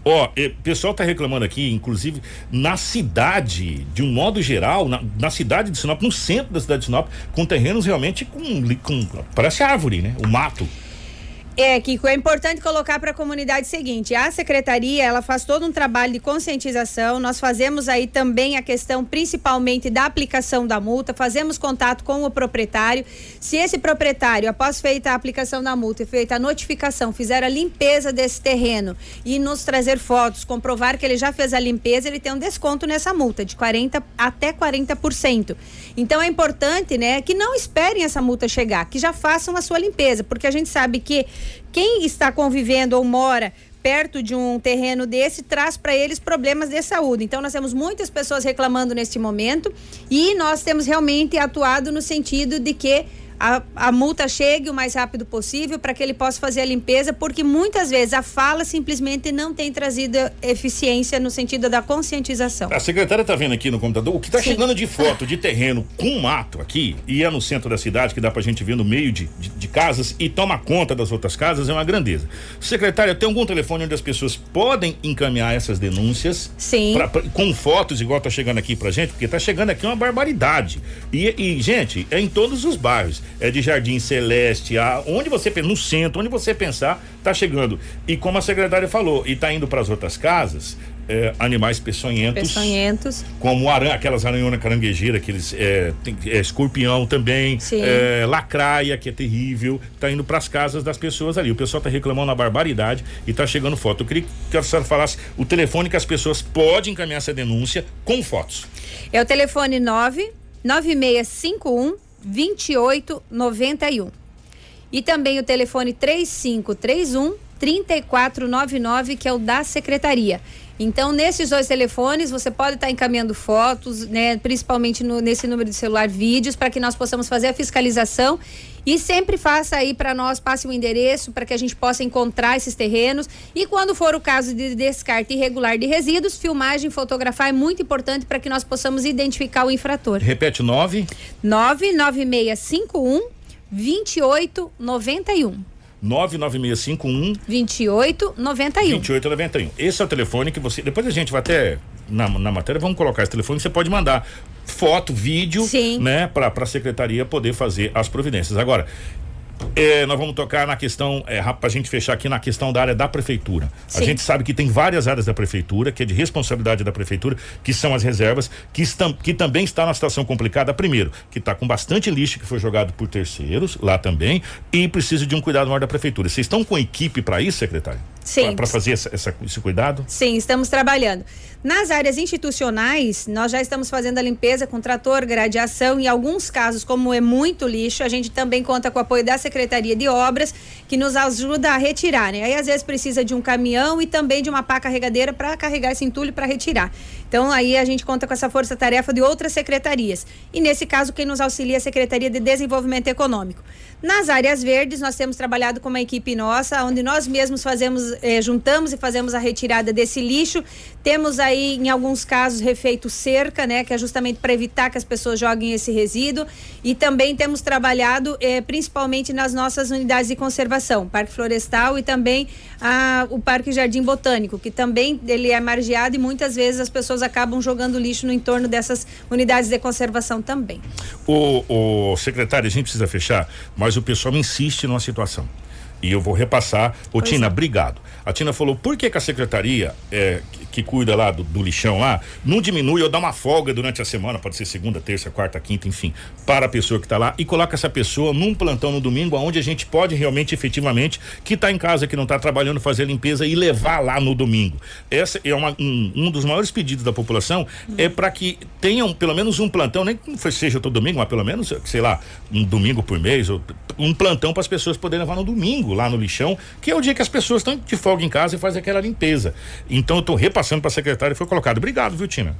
Ó, o pessoal tá reclamando aqui, inclusive, na cidade, de um modo geral, na, na cidade de Sinop, no centro da cidade de Sinop, com terrenos realmente com, com parece árvore, né? O mato. É, Kiko, é importante colocar para a comunidade o seguinte: a secretaria ela faz todo um trabalho de conscientização. Nós fazemos aí também a questão, principalmente, da aplicação da multa, fazemos contato com o proprietário. Se esse proprietário, após feita a aplicação da multa e feita a notificação, fizer a limpeza desse terreno e nos trazer fotos, comprovar que ele já fez a limpeza, ele tem um desconto nessa multa de 40 até 40%. Então é importante, né, que não esperem essa multa chegar, que já façam a sua limpeza, porque a gente sabe que quem está convivendo ou mora perto de um terreno desse traz para eles problemas de saúde. Então nós temos muitas pessoas reclamando neste momento e nós temos realmente atuado no sentido de que a, a multa chegue o mais rápido possível para que ele possa fazer a limpeza, porque muitas vezes a fala simplesmente não tem trazido eficiência no sentido da conscientização. A secretária tá vendo aqui no computador o que tá Sim. chegando de foto de terreno com mato aqui, e é no centro da cidade, que dá pra gente ver no meio de, de, de casas e toma conta das outras casas, é uma grandeza. Secretária, tem algum telefone onde as pessoas podem encaminhar essas denúncias? Sim. Pra- pra- com fotos, igual tá chegando aqui pra gente, porque tá chegando aqui uma barbaridade. E, e, gente, é em todos os bairros. É de Jardim Celeste, a, onde você no centro, onde você pensar, tá chegando. E como a secretária falou, e tá indo para as outras casas, é, animais peçonhentos Peçonhentos. como aranha, aquelas aranhonas caranguejeiras, aqueles é, tem, é, escorpião também, é, lacraia, que é terrível, tá indo pras casas das pessoas ali. O pessoal tá reclamando uma barbaridade e tá chegando foto. Eu queria que a senhora falasse o telefone que as pessoas podem encaminhar essa denúncia com fotos. É o telefone 9 9651 2891. E também o telefone 3531 3499, que é o da secretaria. Então, nesses dois telefones, você pode estar encaminhando fotos, né, principalmente no- nesse número de celular, vídeos, para que nós possamos fazer a fiscalização e sempre faça aí para nós, passe o endereço para que a gente possa encontrar esses terrenos. E quando for o caso de descarte irregular de resíduos, filmagem, fotografar é muito importante para que nós possamos identificar o infrator. Repete 9 99651 2891. 99651 2891. 2891. Esse é o telefone que você. Depois a gente vai até na, na matéria, vamos colocar esse telefone. Você pode mandar foto, vídeo, né, para a secretaria poder fazer as providências. Agora. É, nós vamos tocar na questão, é, para a gente fechar aqui na questão da área da prefeitura. A Sim. gente sabe que tem várias áreas da prefeitura, que é de responsabilidade da prefeitura, que são as reservas, que, estão, que também está numa situação complicada. Primeiro, que está com bastante lixo que foi jogado por terceiros lá também, e precisa de um cuidado maior da prefeitura. Vocês estão com equipe para isso, secretário? Sim. Para fazer essa, essa- esse cuidado? Sim, estamos trabalhando. Nas áreas institucionais, nós já estamos fazendo a limpeza com trator, gradeação. Em alguns casos, como é muito lixo, a gente também conta com o apoio da Secretaria de Obras, que nos ajuda a retirar. Né? Aí, às vezes, precisa de um caminhão e também de uma pá carregadeira para carregar esse entulho para retirar. Então, aí a gente conta com essa força-tarefa de outras secretarias. E, nesse caso, quem nos auxilia é a Secretaria de Desenvolvimento Econômico. Nas áreas verdes, nós temos trabalhado com uma equipe nossa, onde nós mesmos fazemos, eh, juntamos e fazemos a retirada desse lixo. Temos aí, em alguns casos, refeito cerca, né, que é justamente para evitar que as pessoas joguem esse resíduo. E também temos trabalhado eh, principalmente nas nossas unidades de conservação, Parque Florestal e também o Parque Jardim Botânico, que também ele é margeado e muitas vezes as pessoas acabam jogando lixo no entorno dessas unidades de conservação também. O, o secretário, a gente precisa fechar, mas o pessoal insiste numa situação. E eu vou repassar. Ô, Pois Tina, é. obrigado. A Tina falou, por que, que a secretaria é, que, cuida lá do, do lixão lá, não diminui ou dá uma folga durante a semana, pode ser segunda, terça, quarta, quinta, enfim, para a pessoa que está lá e coloca essa pessoa num plantão no domingo, onde a gente pode realmente, efetivamente, que está em casa, que não está trabalhando, fazer a limpeza e levar lá no domingo. Essa é uma- um, um dos maiores pedidos da população, é para que tenham pelo menos um plantão, nem que seja todo domingo, mas pelo menos, sei lá, um domingo por mês, ou um plantão para as pessoas poderem levar no domingo, lá no lixão, que é o dia que as pessoas estão de folga em casa e fazem aquela limpeza. Então eu estou repassando para a secretária e foi colocado. Obrigado, viu, Tina?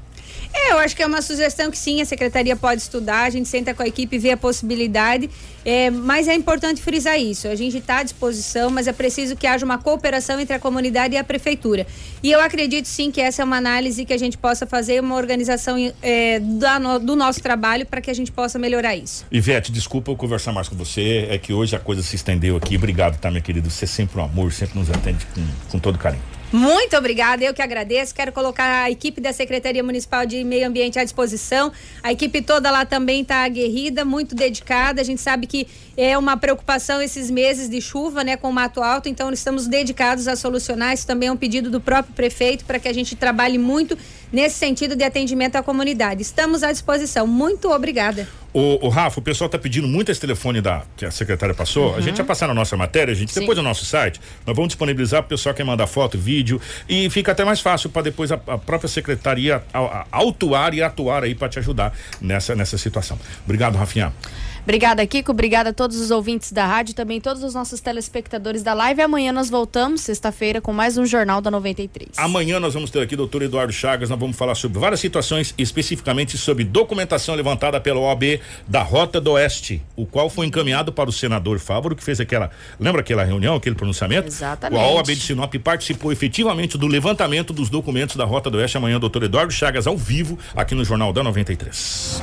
É, eu acho que é uma sugestão que sim, a secretaria pode estudar, a gente senta com a equipe e vê a possibilidade, é, mas é importante frisar isso, a gente está à disposição, mas é preciso que haja uma cooperação entre a comunidade e a prefeitura. E eu acredito sim que essa é uma análise que a gente possa fazer, uma organização é, da no- do nosso trabalho para que a gente possa melhorar isso. Ivete, desculpa eu conversar mais com você, é que hoje a coisa se estendeu aqui. Obrigado, tá, minha querida? Você é sempre um amor, sempre nos atende com, com todo carinho. Muito obrigada, eu que agradeço. Quero colocar a equipe da Secretaria Municipal de Meio Ambiente à disposição. A equipe toda lá também está aguerrida, muito dedicada. A gente sabe que é uma preocupação esses meses de chuva, né, com o mato alto, então estamos dedicados a solucionar. Isso também é um pedido do próprio prefeito para que a gente trabalhe muito nesse sentido de atendimento à comunidade. Estamos à disposição. Muito obrigada. O, o Rafa, o pessoal está pedindo muito esse telefone da, que a secretária passou. Uhum. A gente vai passar na nossa matéria, a gente, Sim. depois do nosso site, nós vamos disponibilizar para o pessoal que mandar foto, vídeo e fica até mais fácil para depois a, a, própria secretaria a, a, autuar e atuar aí para te ajudar nessa, nessa situação. Obrigado, Rafinha. Obrigada, Kiko. Obrigada a todos os ouvintes da rádio, também todos os nossos telespectadores da live. Amanhã nós voltamos, sexta-feira, com mais um Jornal da 93. Amanhã nós vamos ter aqui o doutor Eduardo Chagas. Nós vamos falar sobre várias situações, especificamente sobre documentação levantada pela OAB da Rota do Oeste, o qual foi encaminhado para o senador Fávoro, que fez aquela. Lembra aquela reunião, aquele pronunciamento? Exatamente. A OAB de Sinop participou efetivamente do levantamento dos documentos da Rota do Oeste. Amanhã, doutor Eduardo Chagas, ao vivo, aqui no Jornal da 93.